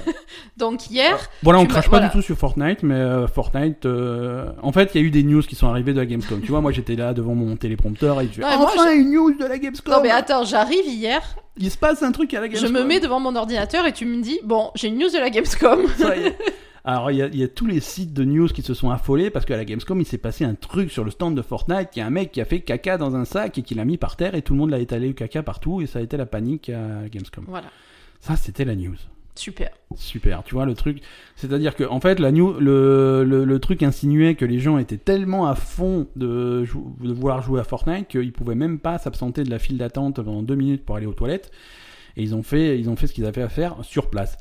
Donc hier, Voilà, on crache pas voilà. du tout sur Fortnite, mais euh, Fortnite, euh, en fait, il y a eu des news qui sont arrivées de la Gamescom. tu vois, moi j'étais là devant mon téléprompteur et je mais moi, enfin une news de la Gamescom. non mais attends, j'arrive hier, Il se passe un truc à la je Gamescom. me mets devant mon ordinateur et tu me dis, bon, j'ai une news de la Gamescom. Ça y est. Alors il y, a, il y a tous les sites de news qui se sont affolés parce qu'à la Gamescom il s'est passé un truc sur le stand de Fortnite. Il y a un mec qui a fait caca dans un sac et qui l'a mis par terre et tout le monde l'a étalé le caca partout et ça a été la panique à Gamescom. Voilà, Ça c'était la news. super. Super, tu vois le truc? C'est-à-dire que en fait la news, le, le, le truc insinuait que les gens étaient tellement à fond de, de vouloir jouer à Fortnite qu'ils pouvaient même pas s'absenter de la file d'attente pendant deux minutes pour aller aux toilettes. Et ils ont fait, ils ont fait ce qu'ils avaient à faire sur place.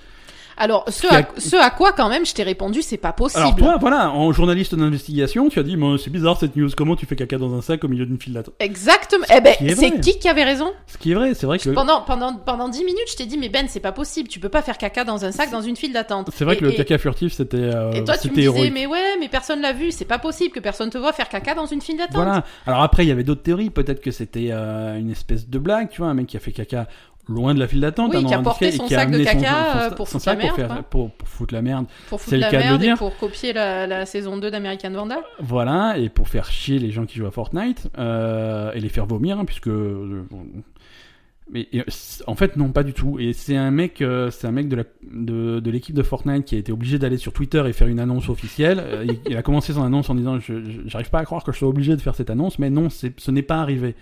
Alors, ce a- à, ce à quoi quand même je t'ai répondu, c'est pas possible. Alors toi, voilà, en journaliste d'investigation, tu as dit, c'est bizarre cette news. Comment tu fais caca dans un sac au milieu d'une file d'attente? Exactement. Eh ben, c'est qui qui avait raison? Ce qui est vrai, c'est vrai que Pendant pendant pendant 10 minutes, je t'ai dit mais Ben, c'est pas possible, tu peux pas faire caca dans un sac dans une file d'attente. c'est vrai Et- que le et- caca furtif c'était euh, Et toi, tu me disais, héroïque. mais ouais, mais personne l'a vu, c'est pas possible que personne te voit faire caca dans une file d'attente. Voilà. Alors après, il y avait d'autres théories. Peut-être que c'était euh, une espèce de blague, tu vois, un mec qui a fait caca loin de la file d'attente, Oui, un qui a porté son sac de caca, pour foutre la merde, pour, foutre la merde. Pour foutre la merde et pour copier la, saison 2 d'American Vandal. Voilà, et pour faire chier les gens qui jouent à Fortnite euh, et les faire vomir, hein, puisque. mais euh, en fait, non, pas du tout. Et c'est un mec, euh, c'est un mec de la de, de l'équipe de Fortnite qui a été obligé d'aller sur Twitter et faire une annonce officielle. Il, il a commencé son annonce en disant, j'arrive pas à croire que je sois obligé de faire cette annonce, mais non, ce n'est pas arrivé.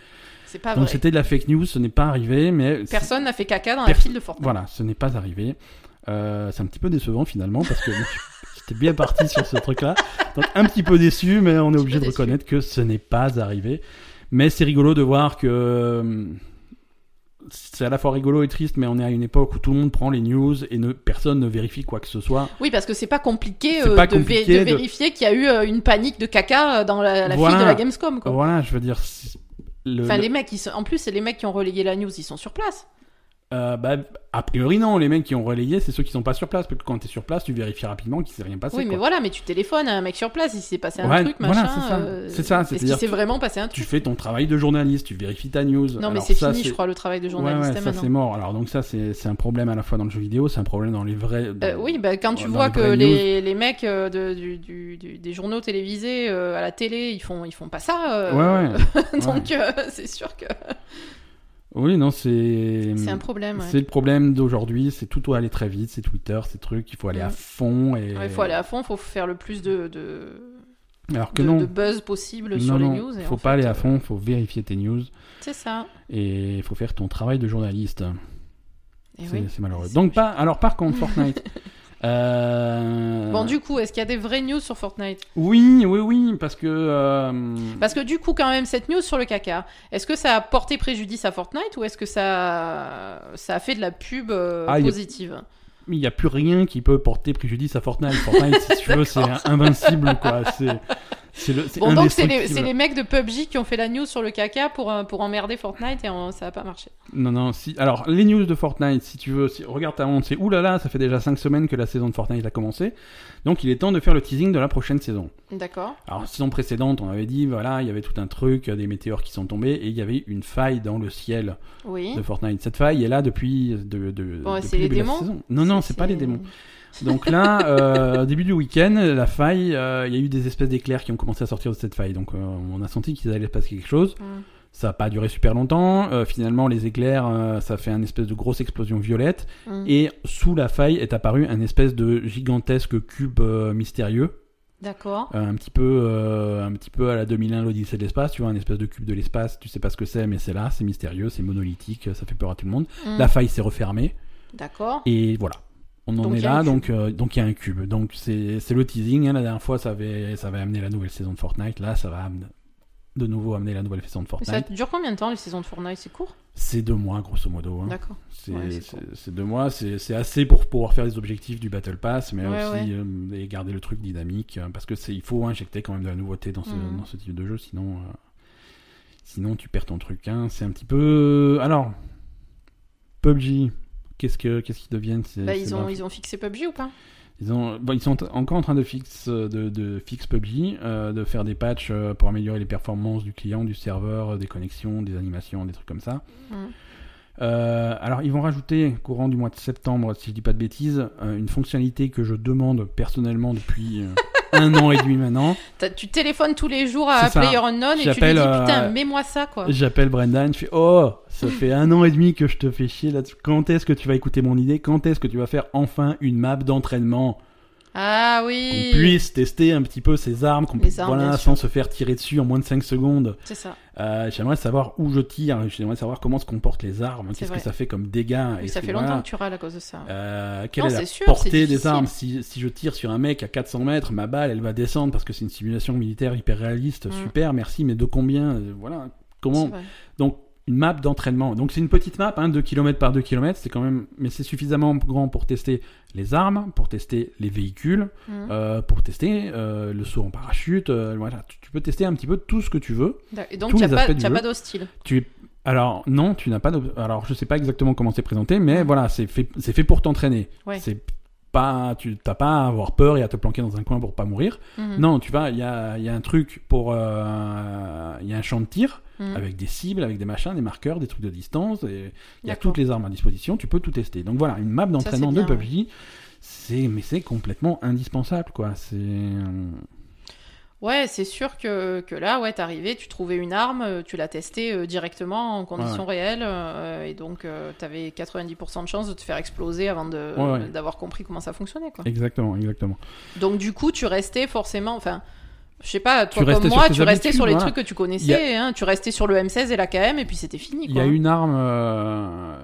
C'est pas Donc vrai. c'était de la fake news, ce n'est pas arrivé, mais Personne n'a fait caca dans la Perso- file de Fortnite. voilà, ce n'est pas arrivé. Euh, c'est un petit peu décevant finalement parce que j'étais bien parti sur ce truc-là. Donc un petit peu déçu, mais on est obligé de déçu. reconnaître que ce n'est pas arrivé. Mais c'est rigolo de voir que euh, c'est à la fois rigolo et triste, mais on est à une époque où tout le monde prend les news et ne, personne ne vérifie quoi que ce soit. Oui, parce que c'est pas compliqué, C'est euh, pas de, compliqué de de- vérifier qu'il y a eu une panique de caca dans la, la Voilà. file de la Gamescom. Quoi. Voilà, je veux dire. c'est- Le, Enfin, le- les mecs, ils sont... en plus, c'est les mecs qui ont relayé la news, ils sont sur place. Euh, bah, a priori non, les mecs qui ont relayé, c'est ceux qui sont pas sur place, parce que quand t'es sur place, tu vérifies rapidement qu'il s'est rien passé. oui, mais quoi. voilà, mais tu téléphones à un mec sur place, il s'est passé un Ouais, truc, voilà, machin. c'est ça. euh, C'est ça, Est-ce qu'il s'est vraiment passé un Tu truc fais ton travail de journaliste, tu vérifies ta news. Non, mais c'est fini, je crois, le travail de journaliste ouais, ça c'est mort. Alors donc ça c'est un problème à la fois dans le jeu vidéo, c'est un problème dans les vrais. dans- Euh, oui, bah, quand tu vois les que les, les mecs euh, de, du, du- du- des journaux télévisés euh, à la télé, ils font, ils font pas ça. Ouais, ouais. Donc c'est sûr que Oui, non, c'est. c'est un problème. ouais. C'est le problème d'aujourd'hui, c'est tout doit aller très vite, c'est Twitter, ces trucs, il faut aller à fond et. Ouais, Il faut aller à fond, il faut faire le plus de, de, Alors que de- non. de buzz possible non, sur les news. et faut en pas fait, aller à euh, fond, faut vérifier tes news C'est ça. et il faut faire ton travail de journaliste. C'est oui. c'est malheureux. C'est Donc pas. Alors par contre Fortnite. Euh, Bon, du coup, est-ce qu'il y a des vraies news sur Fortnite? Oui, oui, oui, parce que. euh, Parce que du coup, quand même, cette news sur le caca, est-ce que ça a porté préjudice à Fortnite ou est-ce que ça, ça a fait de la pub euh, Ah, a- positive? Il n'y a plus rien qui peut porter préjudice à Fortnite. Fortnite, si tu veux, c'est invincible, quoi. C'est le, c'est Bon, donc c'est les, mecs de PUBG qui ont fait la news sur le caca pour, pour emmerder Fortnite et on- ça a pas marché. Non, non, si. Alors, les news de Fortnite, si tu veux, si... regarde ta honte, c'est oulala, ça fait déjà 5 semaines que la saison de Fortnite a commencé. Donc, il est temps de faire le teasing de la prochaine saison. D'accord. Alors, saison précédente, on avait dit, voilà, il y avait tout un truc, des météores qui sont tombés, et il y avait une faille dans le ciel Oui. de Fortnite. Cette faille est là depuis, de, de, Bon, depuis c'est le les début de la démons saison. Non, non, c'est pas les démons. Donc là, euh, au début du week-end, la faille, euh, il y a eu des espèces d'éclairs qui ont commencé à sortir de cette faille. Donc euh, on a senti qu'il allait se passer quelque chose. Mm. Ça n'a pas duré super longtemps. Euh, finalement, les éclairs, ça fait une espèce de grosse explosion violette. Mm. Et sous la faille est apparu un espèce de gigantesque cube mystérieux. D'accord. Un petit peu un petit peu à la 2001 l'Odyssée de l'espace tu vois un espèce de cube de l'espace tu sais pas ce que c'est mais c'est là c'est mystérieux c'est monolithique ça fait peur à tout le monde Mm. la faille s'est refermée D'accord. et voilà. On en Donc, est là, donc euh, donc il y a un cube. Donc c'est le teasing. hein. La dernière fois, ça avait ça avait amené la nouvelle saison de Fortnite. Là, ça va amener- de nouveau amener la nouvelle saison de Mais ça Fortnite. dure combien de temps les saisons de Fortnite? C'est court? C'est deux mois, grosso modo. hein. D'accord. C'est Ouais, deux mois. C'est assez pour pouvoir faire les objectifs du Battle Pass, mais Ouais, aussi euh, et garder le truc dynamique, euh, parce que c'est il faut injecter quand même de la nouveauté dans ce dans ce type de jeu, sinon euh, sinon tu perds ton truc. hein. C'est un petit peu alors PUBG. Qu'est-ce que qu'est-ce qu'ils deviennent Bah, ils, ont, ils ont fixé PUBG ou pas? Ils, ont, bon, ils sont encore en train de fixe de, de fixe PUBG, euh, de faire des patchs euh, pour améliorer les performances du client, du serveur, euh, des connexions, des animations, des trucs comme ça. Euh, alors ils vont rajouter courant du mois de septembre, si je dis pas de bêtises, euh, une fonctionnalité que je demande personnellement depuis un an et demi maintenant. Tu téléphones tous les jours à. PlayerUnknown et tu lui dis putain, mets-moi ça quoi. J'appelle Brendan, je fais oh ça fait un an et demi que je te fais chier là-dessus. Quand est-ce que tu vas écouter mon idée? Quand est-ce que tu vas faire enfin une map d'entraînement? Ah qu'on oui. puisse tester un petit peu ces armes, qu'on puisse, armes, voilà, sans sûr. se faire tirer dessus en moins de 5 secondes. C'est ça. Euh, j'aimerais savoir où je tire, j'aimerais savoir comment se comportent les armes, qu'est-ce que ça fait comme dégâts. Oui, Est-ce ça fait voilà, longtemps que tu râles à cause de ça. euh, quelle Non, est la c'est sûr, portée des armes? Si, si je tire sur un mec à 400 mètres, ma balle elle va descendre parce que c'est une simulation militaire hyper réaliste, Mm. super, merci, mais de combien? Euh, Voilà, comment. Donc une map d'entraînement. Donc c'est une petite map, hein, 2 km par 2 km, c'est quand même, mais c'est suffisamment grand pour tester les armes, pour tester les véhicules, Mm. euh, pour tester euh, le saut en parachute. euh, voilà, tu, tu peux tester un petit peu tout ce que tu veux. Et donc, tu n'as pas, pas d'hostile. Tu alors non, tu n'as pas. Alors je sais pas exactement comment c'est présenté, mais voilà, c'est fait, c'est fait pour t'entraîner. Ouais. C'est pas, tu t'as pas à avoir peur et à te planquer dans un coin pour pas mourir. Mhm. Non, tu vas, il y a, y a un truc pour, euh, il y a un champ de tir Mhm. avec des cibles, avec des machins, des marqueurs, des trucs de distance. Et il y a toutes les armes à disposition. Tu peux tout tester. Donc voilà, une map d'entraînement de PUBG. C'est, mais c'est complètement indispensable, quoi. C'est, Ouais, c'est sûr que, que là, ouais, t'arrivais, tu trouvais une arme, euh, tu l'as testée euh, directement en conditions réelles, euh, et donc euh, t'avais 90% de chances de te faire exploser avant de Ouais, ouais. d'avoir compris comment ça fonctionnait, quoi. exactement, exactement. Donc du coup, tu restais forcément, enfin, je sais pas, toi Tu comme moi, tu restais habitudes, sur les voilà. trucs que tu connaissais, hein, tu restais sur le M16 et la KM, et puis c'était fini, Il y a une arme. euh,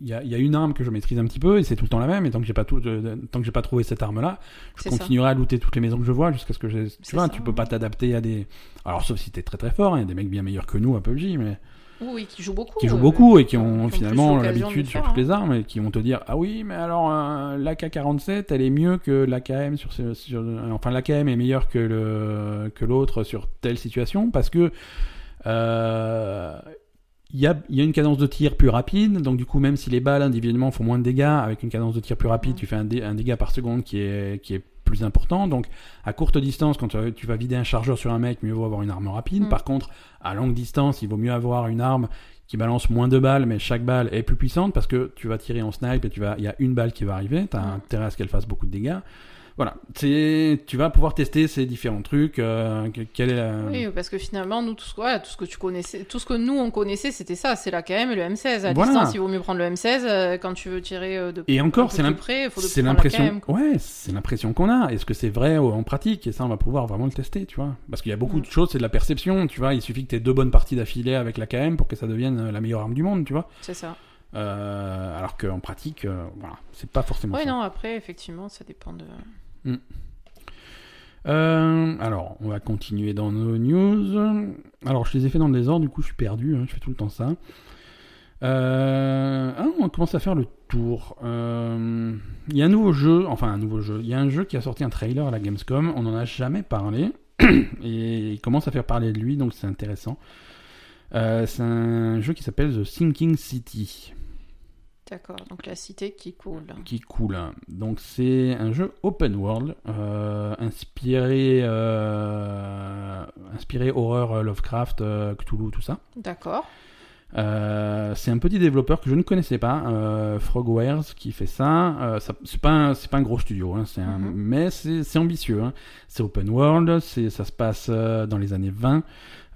Il y, a, il y a une arme que je maîtrise un petit peu et c'est tout le temps la même. Et tant que j'ai pas tout, euh, tant que j'ai pas trouvé cette arme-là, je ça. continuerai à looter toutes les maisons que je vois jusqu'à ce que j'ai. Tu vois, ça, tu peux ouais. pas t'adapter à des. Alors sauf si t'es très très fort, hein, il y a des mecs bien meilleurs que nous à PUBG, mais Oui, qui jouent beaucoup. qui jouent euh, beaucoup et qui ont finalement l'habitude sur toutes les armes et qui vont te dire ah oui mais alors euh, l'AK-47 elle est mieux que l'AKM sur, ce- sur enfin l'AKM est meilleure que le que l'autre sur telle situation parce que euh, il y a, il y a une cadence de tir plus rapide, donc du coup, même si les balles individuellement font moins de dégâts, avec une cadence de tir plus rapide, tu fais un, dé- un dégât par seconde qui est, qui est plus important. Donc, à courte distance, quand tu vas- tu vas vider un chargeur sur un mec, mieux vaut avoir une arme rapide. Mhm. Par contre, à longue distance, il vaut mieux avoir une arme qui balance moins de balles, mais chaque balle est plus puissante parce que tu vas tirer en snipe et tu vas, il y a une balle qui va arriver. Tu as Mhm. intérêt à ce qu'elle fasse beaucoup de dégâts. Voilà, c'est, tu vas pouvoir tester ces différents trucs. euh, est la... Oui, parce que finalement, nous, tout ce, tout ce que tu connaissais, tout ce que nous on connaissait, c'était ça, c'est la KM et le M16. À Voilà. distance, il vaut mieux prendre le M16 euh, quand tu veux tirer euh, de Et encore, c'est l'impression, ouais, c'est l'impression qu'on a. Est-ce que c'est vrai en pratique? Et ça, on va pouvoir vraiment le tester, tu vois. Parce qu'il y a beaucoup Mm. de choses, c'est de la perception, tu vois. Il suffit que tu aies deux bonnes parties d'affilée avec la KM pour que ça devienne euh, la meilleure arme du monde, tu vois. C'est ça. Euh, alors qu'en pratique, euh, voilà, c'est pas forcément Oui, non, après, effectivement, ça dépend de. Euh, alors, on va continuer dans nos news. Alors, je les ai fait dans le désordre, du coup, je suis perdu. hein, je fais tout le temps ça. Euh, ah, on commence à faire le tour. Euh, Il y a un nouveau jeu, enfin un nouveau jeu. Il y a un jeu qui a sorti un trailer à la Gamescom. On n'en a jamais parlé. Et il commence à faire parler de lui, donc c'est intéressant. C'est un jeu qui s'appelle The Sinking City. D'accord, donc la cité qui coule. qui coule. Donc c'est un jeu open world euh, inspiré euh, inspiré horreur Lovecraft, euh, Cthulhu, tout ça. D'accord. Euh, c'est un petit développeur que je ne connaissais pas, euh, Frogwares, qui fait ça. Euh, ça c'est pas pas un gros studio, hein, Mhm. mais c'est ambitieux. hein. C'est open world, ça se passe euh, dans les années 20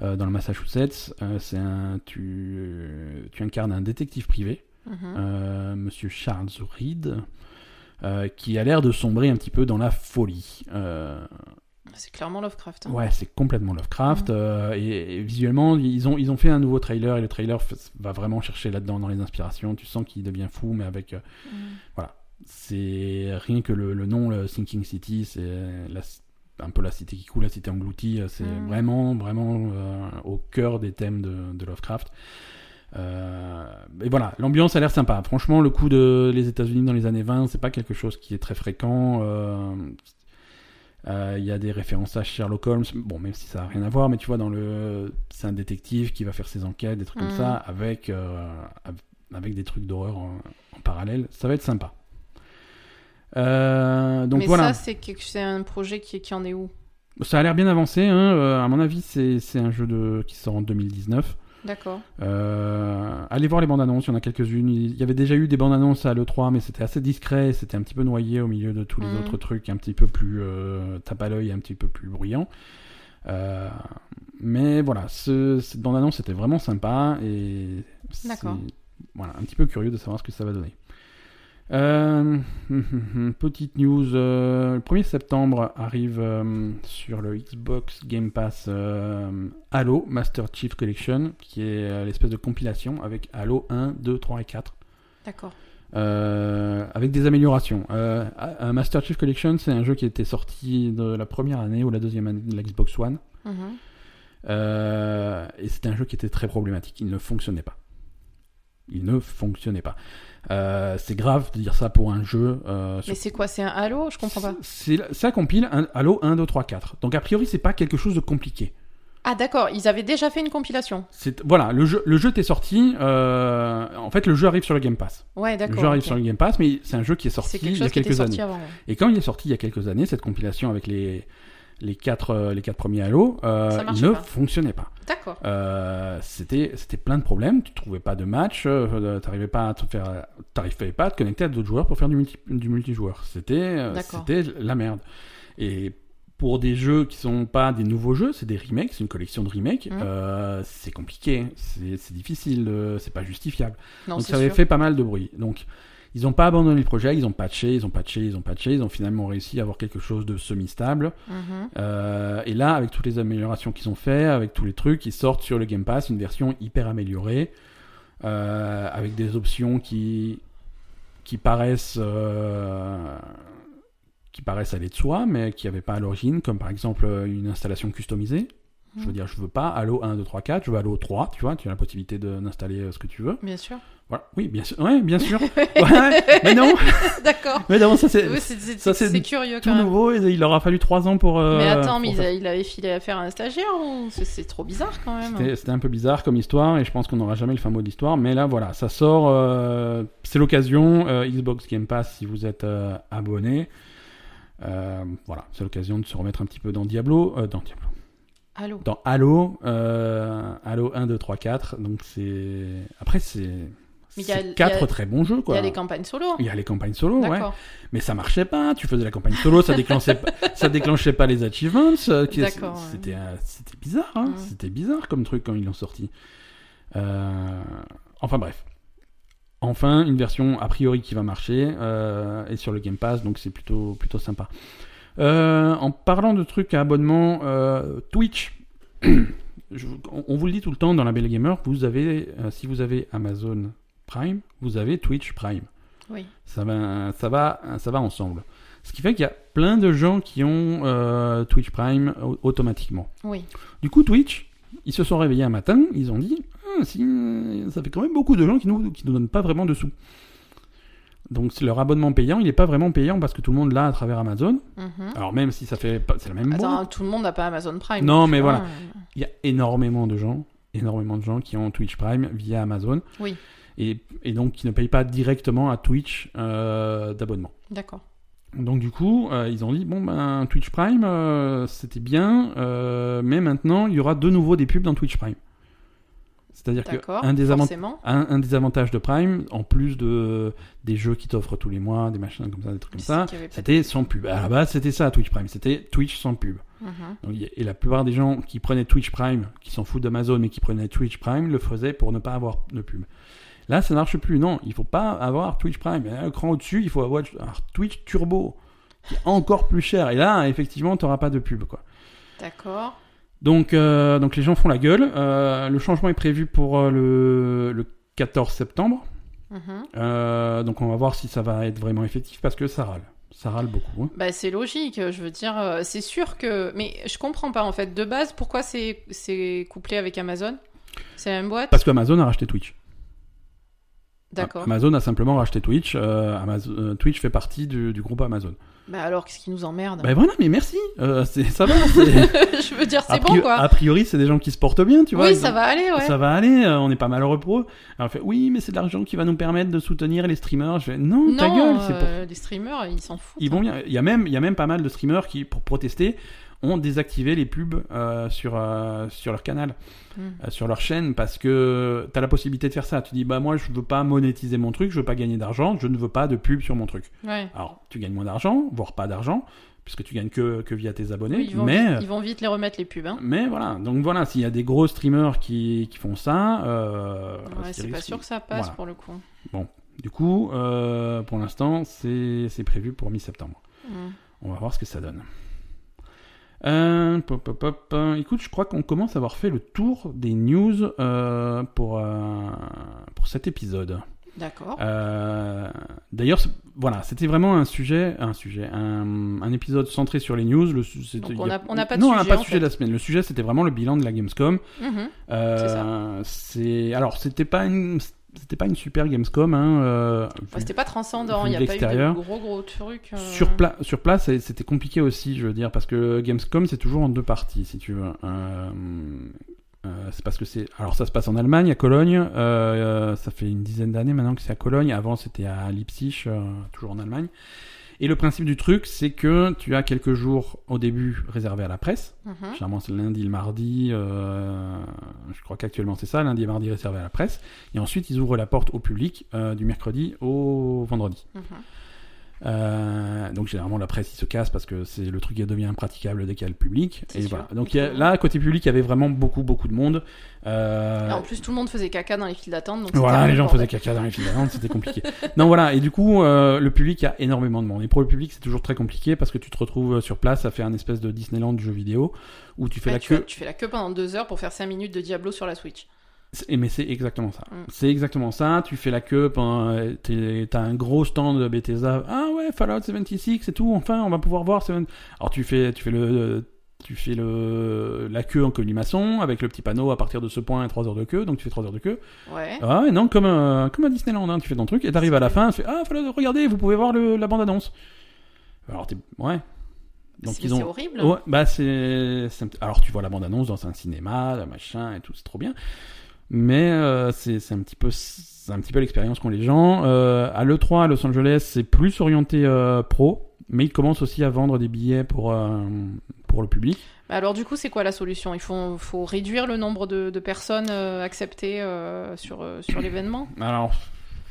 euh, dans le Massachusetts. Euh, c'est un tu tu incarnes un détective privé Mhm. euh, Monsieur Charles Reed, euh, qui a l'air de sombrer un petit peu dans la folie. Euh, C'est clairement Lovecraft. hein. ouais, c'est complètement Lovecraft. euh, et, et visuellement, ils ont, ils ont fait un nouveau trailer, et le trailer va vraiment chercher là-dedans dans les inspirations. Tu sens qu'il devient fou, mais avec... euh, Mhm. c'est rien que le, le nom, le Sinking City, c'est un peu la cité qui coule, la cité engloutie. C'est Mhm. vraiment, vraiment euh, au cœur des thèmes de, de Lovecraft. Euh, et voilà, l'ambiance a l'air sympa. Franchement, le coup de les États-Unis dans les années 20, c'est pas quelque chose qui est très fréquent. euh, euh, Il y a des références à Sherlock Holmes, bon, même si ça a rien à voir, mais tu vois, dans le, c'est un détective qui va faire ses enquêtes, des trucs comme ça, avec euh, avec des trucs d'horreur en, en parallèle. Ça va être sympa. Euh, donc Mais voilà, ça, c'est un projet qui, qui en est où? Ça a l'air bien avancé. Hein. à mon avis, c'est c'est un jeu de, qui sort en 2019. D'accord. Euh, allez voir les bandes annonces, il y en a quelques-unes. Il y avait déjà eu des bandes annonces à l'E3, mais c'était assez discret, c'était un petit peu noyé au milieu de tous les Mhm. autres trucs, un petit peu plus euh, tape à l'œil, un petit peu plus bruyant. Euh, mais voilà, ce- cette bande annonce était vraiment sympa et c'est- D'accord. voilà, un petit peu curieux de savoir ce que ça va donner. Euh, petite news, euh, le 1er septembre arrive euh, sur le Xbox Game Pass Halo Master Chief Collection, qui est l'espèce de compilation avec Halo 1, 2, 3 et 4. D'accord. Avec des améliorations. Master Chief Collection, c'est un jeu qui était sorti de la première année ou la deuxième année de la Xbox One. Mhm. Et c'était un jeu qui était très problématique. Il ne fonctionnait pas. Il ne fonctionnait pas. Euh, c'est grave de dire ça pour un jeu. euh, sur- Mais c'est quoi C'est un Halo? Je comprends pas. Ça compile un Halo 1, 2, 3, 4. Donc a priori, c'est pas quelque chose de compliqué. Ah, d'accord. Ils avaient déjà fait une compilation. Voilà, le jeu, le jeu t'est sorti. euh, en fait, le jeu arrive sur le Game Pass. Ouais, Le d'accord. jeu arrive sur le Game Pass, mais c'est un jeu qui est sorti quelque il y a quelques années. avant. ouais. Et quand il est sorti il y a quelques années, cette compilation avec les les quatre euh, les quatre premiers Halo, euh, Ça il marchait ne pas. fonctionnait pas. D'accord. Euh, c'était c'était plein de problèmes. Tu trouvais pas de match, euh, t'arrivais pas à te faire, t'arrivais pas à te connecter à d'autres joueurs pour faire du multi du multijoueur. C'était c'était la merde. Et pour des jeux qui sont pas des nouveaux jeux, c'est des remakes, c'est une collection de remakes. Euh, c'est compliqué, c'est difficile, c'est pas justifiable. Non, Donc ça avait fait pas mal de bruit. Donc ils n'ont pas abandonné le projet, ils ont patché, ils ont patché, ils ont patché, ils ont finalement réussi à avoir quelque chose de semi-stable. Mhm. Euh, et là, avec toutes les améliorations qu'ils ont fait, avec tous les trucs, ils sortent sur le Game Pass une version hyper améliorée, euh, avec des options qui qui paraissent euh, qui paraissent aller de soi, mais qui n'avaient pas à l'origine, comme par exemple une installation customisée. Je veux Mhm. dire, je veux pas Halo 1, 2, 3, 4, je veux Halo 3, tu vois, tu as la possibilité de- d'installer ce que tu veux. Bien sûr. Voilà. Oui, bien sûr. Ouais, bien sûr. Ouais, mais non, D'accord. mais non, ça c'est Oui, c'est- curieux tout quand même. nouveau et il leur a fallu 3 ans pour. euh, Mais attends, mais il, faire a- il avait filé affaire à un stagiaire ou c'est- trop bizarre quand même. C'était un peu bizarre comme histoire et je pense qu'on n'aura jamais le fin mot de l'histoire. Mais là, voilà, ça sort. euh, c'est l'occasion. euh, Xbox Game Pass, si vous êtes abonné. Voilà, c'est l'occasion de se remettre un petit peu dans Diablo. dans Diablo. Allô Dans Halo. Halo 1, 2, 3, 4. Donc c'est. Après, c'est. C'est a- quatre très bons jeux, Il y a les campagnes solo. Il y a les campagnes solo, ouais. Mais ça marchait pas. Tu faisais la campagne solo, ça déclenchait, pas, ça déclenchait pas les achievements. euh, ouais. C'était, euh, c'était bizarre. Hein. C'était bizarre comme truc quand ils l'ont sorti. Euh, Enfin bref. Enfin, une version a priori qui va marcher euh, et sur le Game Pass, donc c'est plutôt plutôt sympa. Euh, en parlant de trucs à abonnement, Twitch. Je- on, on vous le dit tout le temps dans la Belle Gamer, vous avez, si vous avez Amazon Prime, vous avez Twitch Prime. Oui. Ça va, ça va, ça va ensemble. Ce qui fait qu'il y a plein de gens qui ont euh, Twitch Prime au- automatiquement. Oui. Du coup, Twitch, ils se sont réveillés un matin, ils ont dit, Ah, si, ça fait quand même beaucoup de gens qui nous, qui nous donnent pas vraiment de sous. Donc leur abonnement payant, il n'est pas vraiment payant parce que tout le monde l'a à travers Amazon. Mhm. Alors même si ça fait, c'est la même Attends, boîte. tout le monde n'a pas Amazon Prime. Non, mais voilà. Il y a énormément de gens, énormément de gens qui ont Twitch Prime via Amazon. Oui. Et, et donc qui ne payent pas directement à Twitch euh, d'abonnement. D'accord. Donc du coup, euh, ils ont dit bon ben Twitch Prime, euh, c'était bien, euh, mais maintenant il y aura de nouveau des pubs dans Twitch Prime. C'est-à-dire que un des, un, un des avantages de Prime, en plus de des jeux qui t'offrent tous les mois, des machins comme ça, des trucs comme ça, c'était sans pub. À la base, c'était ça Twitch Prime, c'était Twitch sans pub. Mhm. Donc, et la plupart des gens qui prenaient Twitch Prime, qui s'en foutent d'Amazon, mais qui prenaient Twitch Prime, le faisaient pour ne pas avoir de pub. Là, ça ne marche plus. Non, il faut pas avoir Twitch Prime. Un cran au-dessus, il faut avoir Twitch Turbo, qui est encore plus cher. Et là, effectivement, tu n'auras pas de pub. Quoi. D'accord. Donc, euh, donc les gens font la gueule. Euh, le changement est prévu pour euh, le, le 14 septembre. Mhm. Euh, donc on va voir si ça va être vraiment effectif parce que ça râle. Ça râle beaucoup. hein. Bah, c'est logique, je veux dire, c'est sûr que. Mais je comprends pas en fait. De base, pourquoi c'est c'est couplé avec Amazon? C'est la même boîte? Parce qu'Amazon a racheté Twitch. D'accord. Amazon a simplement racheté Twitch. Euh, Amazon- euh, Twitch fait partie du, du groupe Amazon. Bah alors, qu'est-ce qui nous emmerde? Ben voilà, mais merci. Euh, c'est- ça va. Je veux dire, c'est bon quoi. a priori, c'est des gens qui se portent bien, tu vois. oui, ça ont- va aller, ouais. Ça va aller. euh, on n'est pas malheureux pour eux. Alors, on fait, oui, mais c'est de l'argent qui va nous permettre de soutenir les streamers. Je fais, non, ta gueule. C'est pour... les streamers, ils s'en foutent. Ils vont bien. Il y a même, il y a même pas mal de streamers qui, pour protester, ont désactivé les pubs euh, sur euh, sur leur canal, Mm. euh, sur leur chaîne, parce que tu as la possibilité de faire ça. Tu dis, bah moi, je veux pas monétiser mon truc, je veux pas gagner d'argent, je ne veux pas de pub sur mon truc. Ouais. Alors, tu gagnes moins d'argent, voire pas d'argent, puisque tu gagnes que, que via tes abonnés. Oui, ils, vont mais, vite, ils vont vite les remettre les pubs. Hein. mais voilà, donc voilà, s'il y a des gros streamers qui, qui font ça, euh, Ouais, c'est pas sûr que ça passe Voilà. pour le coup. Du coup, euh, pour l'instant, c'est prévu pour mi-septembre. Mm. On va voir ce que ça donne. Euh, pop, pop, pop, écoute, je crois qu'on commence à avoir fait le tour des news euh, pour, euh, pour cet épisode. D'accord. Euh, D'ailleurs, voilà, c'était vraiment un sujet, un sujet, un, un épisode centré sur les news. Le, Donc on n'a pas de non, on n'a sujet, pas de la semaine. Le sujet, c'était vraiment le bilan de la Gamescom. Mhm. Euh, c'est alors, c'était pas une, c'était pas une super Gamescom. Hein, euh, Ouais, C'était pas transcendant, il n'y a pas eu de gros gros trucs. euh, Sur, pla- sur place, c'était compliqué aussi, je veux dire, parce que Gamescom, c'est toujours en deux parties, si tu veux. Euh, c'est parce que c'est. Alors, ça se passe en Allemagne, à Cologne. Ça fait une dizaine d'années maintenant que c'est à Cologne. Avant, c'était à Leipzig, toujours en Allemagne. Et le principe du truc, c'est que tu as quelques jours au début réservés à la presse. mhm. Généralement, c'est le lundi, le mardi. euh, je crois qu'actuellement, c'est ça, lundi et mardi réservé à la presse. Et ensuite, ils ouvrent la porte au public euh, du mercredi au vendredi. Mhm. Euh, donc généralement la presse il se casse parce que c'est le truc qui devient impraticable dès qu'il y a le public. Et voilà. Donc il y a- là côté public il y avait vraiment beaucoup beaucoup de monde. Euh, Et en plus, tout le monde faisait caca dans les files d'attente. donc voilà, les gens faisaient caca dans les files d'attente, c'était compliqué. non voilà, et du coup euh, le public a énormément de monde. Et pour le public c'est toujours très compliqué parce que tu te retrouves sur place à faire un espèce de Disneyland du jeu vidéo où tu fais Ouais, la tu, queue. fais, tu fais la queue pendant deux heures pour faire 5 minutes de Diablo sur la Switch. Mais c'est exactement ça. Mm. C'est exactement ça. Tu fais la queue, euh, t'as un gros stand de Bethesda. Ah ouais, Fallout 76 et tout. Enfin, on va pouvoir voir. Alors tu fais, tu fais le, tu fais le la queue en colimaçon avec le petit panneau à partir de ce point 3 heures de queue. Donc tu fais 3 heures de queue. Ouais. Ah non, comme un, comme un Disneyland. hein. Tu fais ton truc et t'arrives à la fin. Tu fais ah Fallout, regardez, vous pouvez voir le, la bande annonce. Alors t'es ouais. Donc c'est ont horrible. Ouais, bah c'est. Alors tu vois la bande-annonce dans un cinéma, machin et tout, c'est trop bien. Mais euh, c'est c'est un petit peu, c'est un petit peu l'expérience qu'ont les gens. Euh, à l'E3 à Los Angeles, c'est plus orienté euh, pro, mais ils commencent aussi à vendre des billets pour, pour le public. Bah Alors du coup, c'est quoi la solution? Il faut, faut réduire le nombre de, de personnes acceptées sur, sur l'événement? Alors,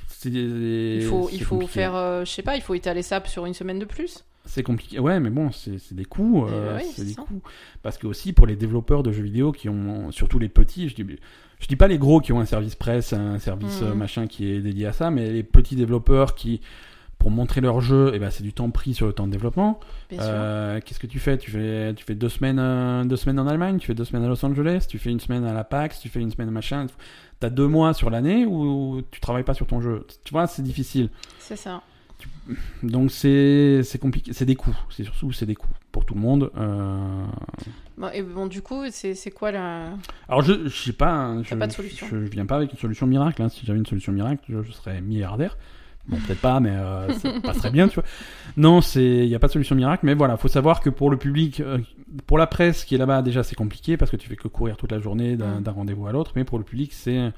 c'est. Il faut, c'est il faut compliqué. faire, je sais pas, il faut étaler ça sur une semaine de plus? C'est compliqué. Ouais, mais bon, c'est c'est des coûts. euh, Eh oui, c'est des coûts. Parce que aussi pour les développeurs de jeux vidéo qui ont, surtout les petits, je dis, je dis pas les gros qui ont un service presse, un service Mhm. euh, machin qui est dédié à ça, mais les petits développeurs qui pour montrer leur jeu, et ben c'est du temps pris sur le temps de développement. Euh, Qu'est-ce que tu fais? Tu fais tu fais deux semaines euh, deux semaines en Allemagne, tu fais deux semaines à Los Angeles, tu fais une semaine à la PAX, tu fais une semaine machin. T'as deux mois sur l'année où tu travailles pas sur ton jeu. Tu vois, c'est difficile. C'est ça. Donc c'est compliqué, c'est des coûts. C'est surtout c'est des coûts pour tout le monde. Euh, Bon, et bon, du coup, c'est quoi la. Alors je je sais pas, hein, je, pas de solution. Je, je viens pas avec une solution miracle. hein. Si j'avais une solution miracle, je, je serais milliardaire. Bon peut-être pas, mais euh, ça passerait bien, tu vois. Non, il y a pas de solution miracle, mais voilà, faut savoir que pour le public, euh, pour la presse qui est là-bas déjà c'est compliqué parce que tu fais que courir toute la journée d'un Mm. d'un rendez-vous à l'autre, mais pour le public c'est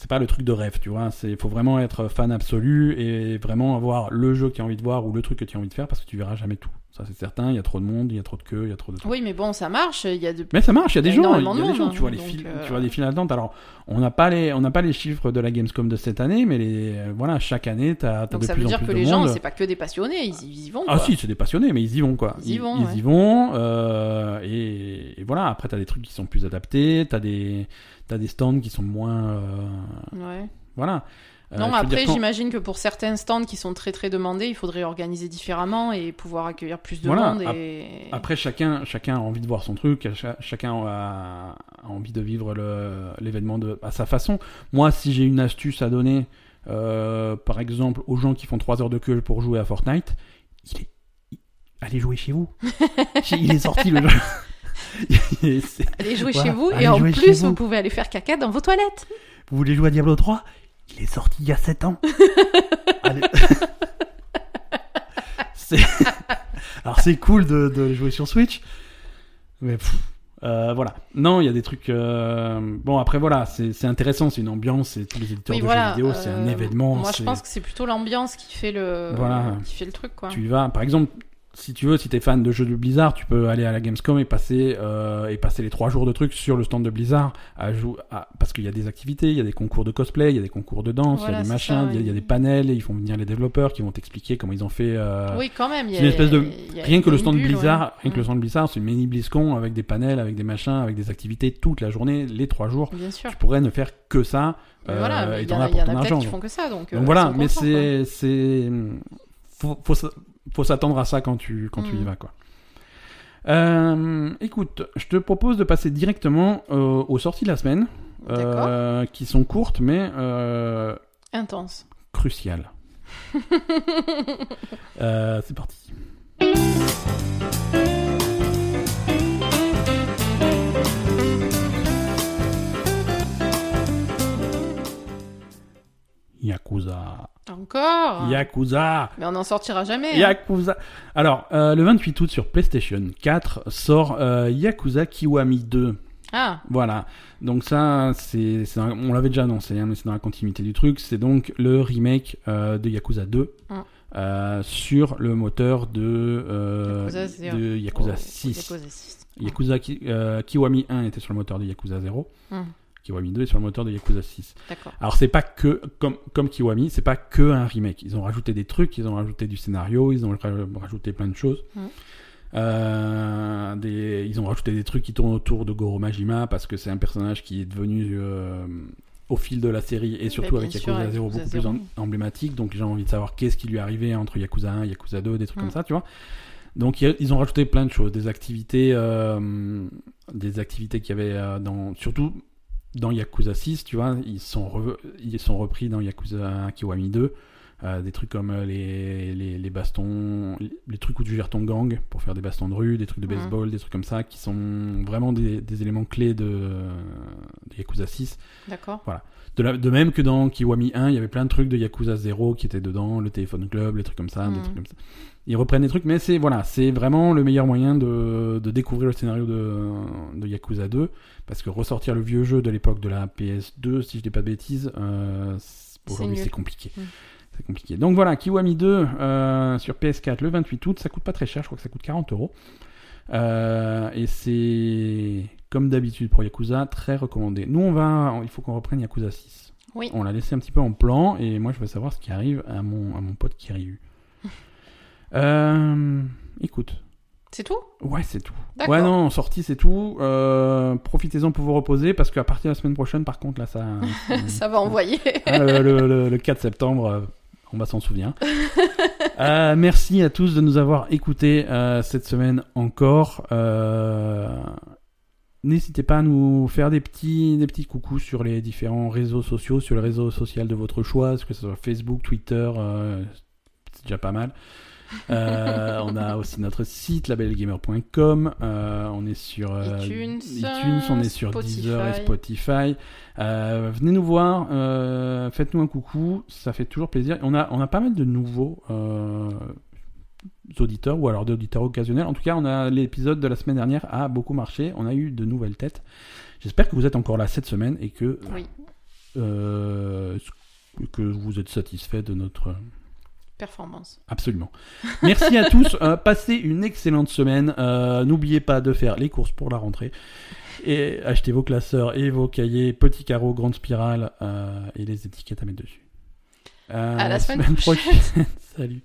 c'est pas le truc de rêve, tu vois. C'est faut vraiment être fan absolu et vraiment avoir le jeu que tu as envie de voir ou le truc que tu as envie de faire parce que tu verras jamais tout. Ça c'est certain. Il y a trop de monde, il y a trop de queue, il y a trop de trucs. Oui, mais bon, ça marche. Il y a de. Mais ça marche, il y a des gens, il y a de des gens, tu vois les files, euh, tu vois des files d'attente. Alors, on n'a pas les, on n'a pas les chiffres de la Gamescom de cette année, mais les, euh, voilà, chaque année, t'as, t'as Donc de ça plus veut en dire plus que les gens, c'est pas que des passionnés, ils, ils y vont. Ah si, c'est des passionnés, mais ils y vont quoi. Ils y vont, ouais. y vont. euh, et, et voilà. Après, t'as des trucs qui sont plus adaptés. T'as des, t'as des stands qui sont moins, euh, Ouais. voilà. Euh, Non, après, quand- j'imagine que pour certains stands qui sont très très demandés, il faudrait organiser différemment et pouvoir accueillir plus de Voilà, monde. Et... Après, chacun, chacun a envie de voir son truc, cha- chacun a, a envie de vivre l'événement à sa façon. Moi, si j'ai une astuce à donner, euh, par exemple, aux gens qui font 3 heures de queue pour jouer à Fortnite, il est... il- Allez jouer chez vous. il est sorti le jeu. Allez jouer Voilà, chez vous allez et en plus, vous. vous pouvez aller faire caca dans vos toilettes. Vous voulez jouer à Diablo 3 Il est sorti il y a 7 ans. Allez. Alors c'est cool de, de jouer sur Switch, mais pff, euh, voilà. Non, il y a des trucs. euh, Bon après voilà, c'est c'est intéressant, c'est une ambiance, et tous les éditeurs Oui, de voilà. jeux vidéo, c'est un euh, événement. Moi, je pense que c'est plutôt l'ambiance qui fait le Voilà. qui fait le truc, quoi. Tu y vas, par exemple, si tu veux, si t'es fan de jeux de Blizzard, tu peux aller à la Gamescom et passer euh, et passer les trois jours de trucs sur le stand de Blizzard à jou- à- parce qu'il y a des activités, il y a des concours de cosplay, il y a des concours de danse, il Voilà, y a des machins, il y a- il y, a oui. des panels, et ils font venir les développeurs qui vont t'expliquer comment ils ont fait. euh, Oui, quand même. il y a- une espèce de- il y a- Rien il que le stand bulle, Blizzard, ouais. rien que le stand Blizzard, c'est une mini BlizzCon avec des panels, avec des machins, avec des activités toute la journée, les trois jours. Bien sûr. Tu pourrais ne faire que ça. Mais euh, voilà, mais et il t'en en as a, il pour y en ton a peut-être argent. qui font que ça, donc. Donc euh, voilà, mais c'est c'est faut faut, faut s'attendre à ça quand tu quand tu y Mm. vas quoi. Euh, écoute, je te propose de passer directement euh, aux sorties de la semaine, euh, qui sont courtes mais euh, Intense. cruciales. C'est parti. Yakuza. Encore. Yakuza. Mais on n'en sortira jamais. hein. Yakuza. Alors, euh, le 28 août sur PlayStation 4 sort euh, Yakuza Kiwami 2. Ah, Voilà. Donc ça, c'est, c'est un- on l'avait déjà annoncé, hein, mais c'est dans la continuité du truc. C'est donc le remake euh, de Yakuza 2 Mm. euh, sur le moteur de Yakuza zéro. de Yakuza Oh, 6. Yakuza 6. Yakuza Ki- Kiwami 1 était sur le moteur de Yakuza 0. Mm. Kiwami 2 est sur le moteur de Yakuza 6. D'accord. Alors c'est pas que comme comme Kiwami, c'est pas que un remake. Ils ont rajouté des trucs, ils ont rajouté du scénario, ils ont ra- rajouté plein de choses. Mhm. Euh, des, ils ont rajouté des trucs qui tournent autour de Goro Majima parce que c'est un personnage qui est devenu euh, au fil de la série et surtout bien avec Yakuza avec 0 Yakuza beaucoup plus 0. en- emblématique. Donc j'ai envie de savoir qu'est-ce qui lui est arrivé entre Yakuza 1 et Yakuza 2, des trucs comme ça, tu vois. Donc ils ont rajouté plein de choses, des activités, euh, des activités qu'il y avait euh, dans, surtout dans Yakuza 6, tu vois, ils sont, re- ils sont repris dans Yakuza Kiwami 2. Euh, des trucs comme euh, les, les, les bastons, les trucs où tu gères ton gang pour faire des bastons de rue, des trucs de Mhm. baseball, des trucs comme ça, qui sont vraiment des, des éléments clés de, de Yakuza 6. D'accord. De, la- de même que dans Kiwami 1, il y avait plein de trucs de Yakuza 0 qui étaient dedans, le téléphone club, les trucs comme ça, des Mhm. trucs comme ça. Ils reprennent des trucs, mais c'est voilà, c'est vraiment le meilleur moyen de, de découvrir le scénario de, de Yakuza 2, parce que ressortir le vieux jeu de l'époque de la PS2, si je dis pas de bêtises, euh, aujourd'hui c'est compliqué. Mhm. C'est compliqué. Donc voilà, Kiwami 2 euh, sur PS4 le 28 août, ça coûte pas très cher, je crois que ça coûte 40 euros. Euh, et c'est comme d'habitude pour Yakuza, très recommandé. Nous, on va, il faut qu'on reprenne Yakuza 6. Oui. On l'a laissé un petit peu en plan et moi, je veux savoir ce qui arrive à mon, à mon pote Kiryu. euh, écoute, C'est tout? Ouais, c'est tout. Ouais, non, sortie, c'est tout. Euh, Profitez-en pour vous reposer parce qu'à partir de la semaine prochaine, par contre, là, ça. Ça va envoyer. Ah, le, le- le- le 4 septembre, on va s'en souvenir. Euh, merci à tous de nous avoir écoutés euh, cette semaine encore. Euh, N'hésitez pas à nous faire des petits, des petits coucous sur les différents réseaux sociaux, sur le réseau social de votre choix, que ce soit Facebook, Twitter, c'est déjà pas mal. Euh, on a aussi notre site labelgamer.com. Euh, on est sur euh, iTunes, iTunes, on est sur Spotify. Deezer et Spotify. Venez nous voir, faites-nous un coucou, ça fait toujours plaisir. On a, on a pas mal de nouveaux auditeurs ou alors d'auditeurs occasionnels. En tout cas, on a l'épisode de la semaine dernière a beaucoup marché. On a eu de nouvelles têtes. J'espère que vous êtes encore là cette semaine et que Oui. que vous êtes satisfait de notre Performance. Absolument. Merci à tous. euh, passez une excellente semaine. Euh, N'oubliez pas de faire les courses pour la rentrée. Et achetez vos classeurs et vos cahiers, petits carreaux, grande spirale euh, et les étiquettes à mettre dessus. Euh, À la semaine prochaine. Salut.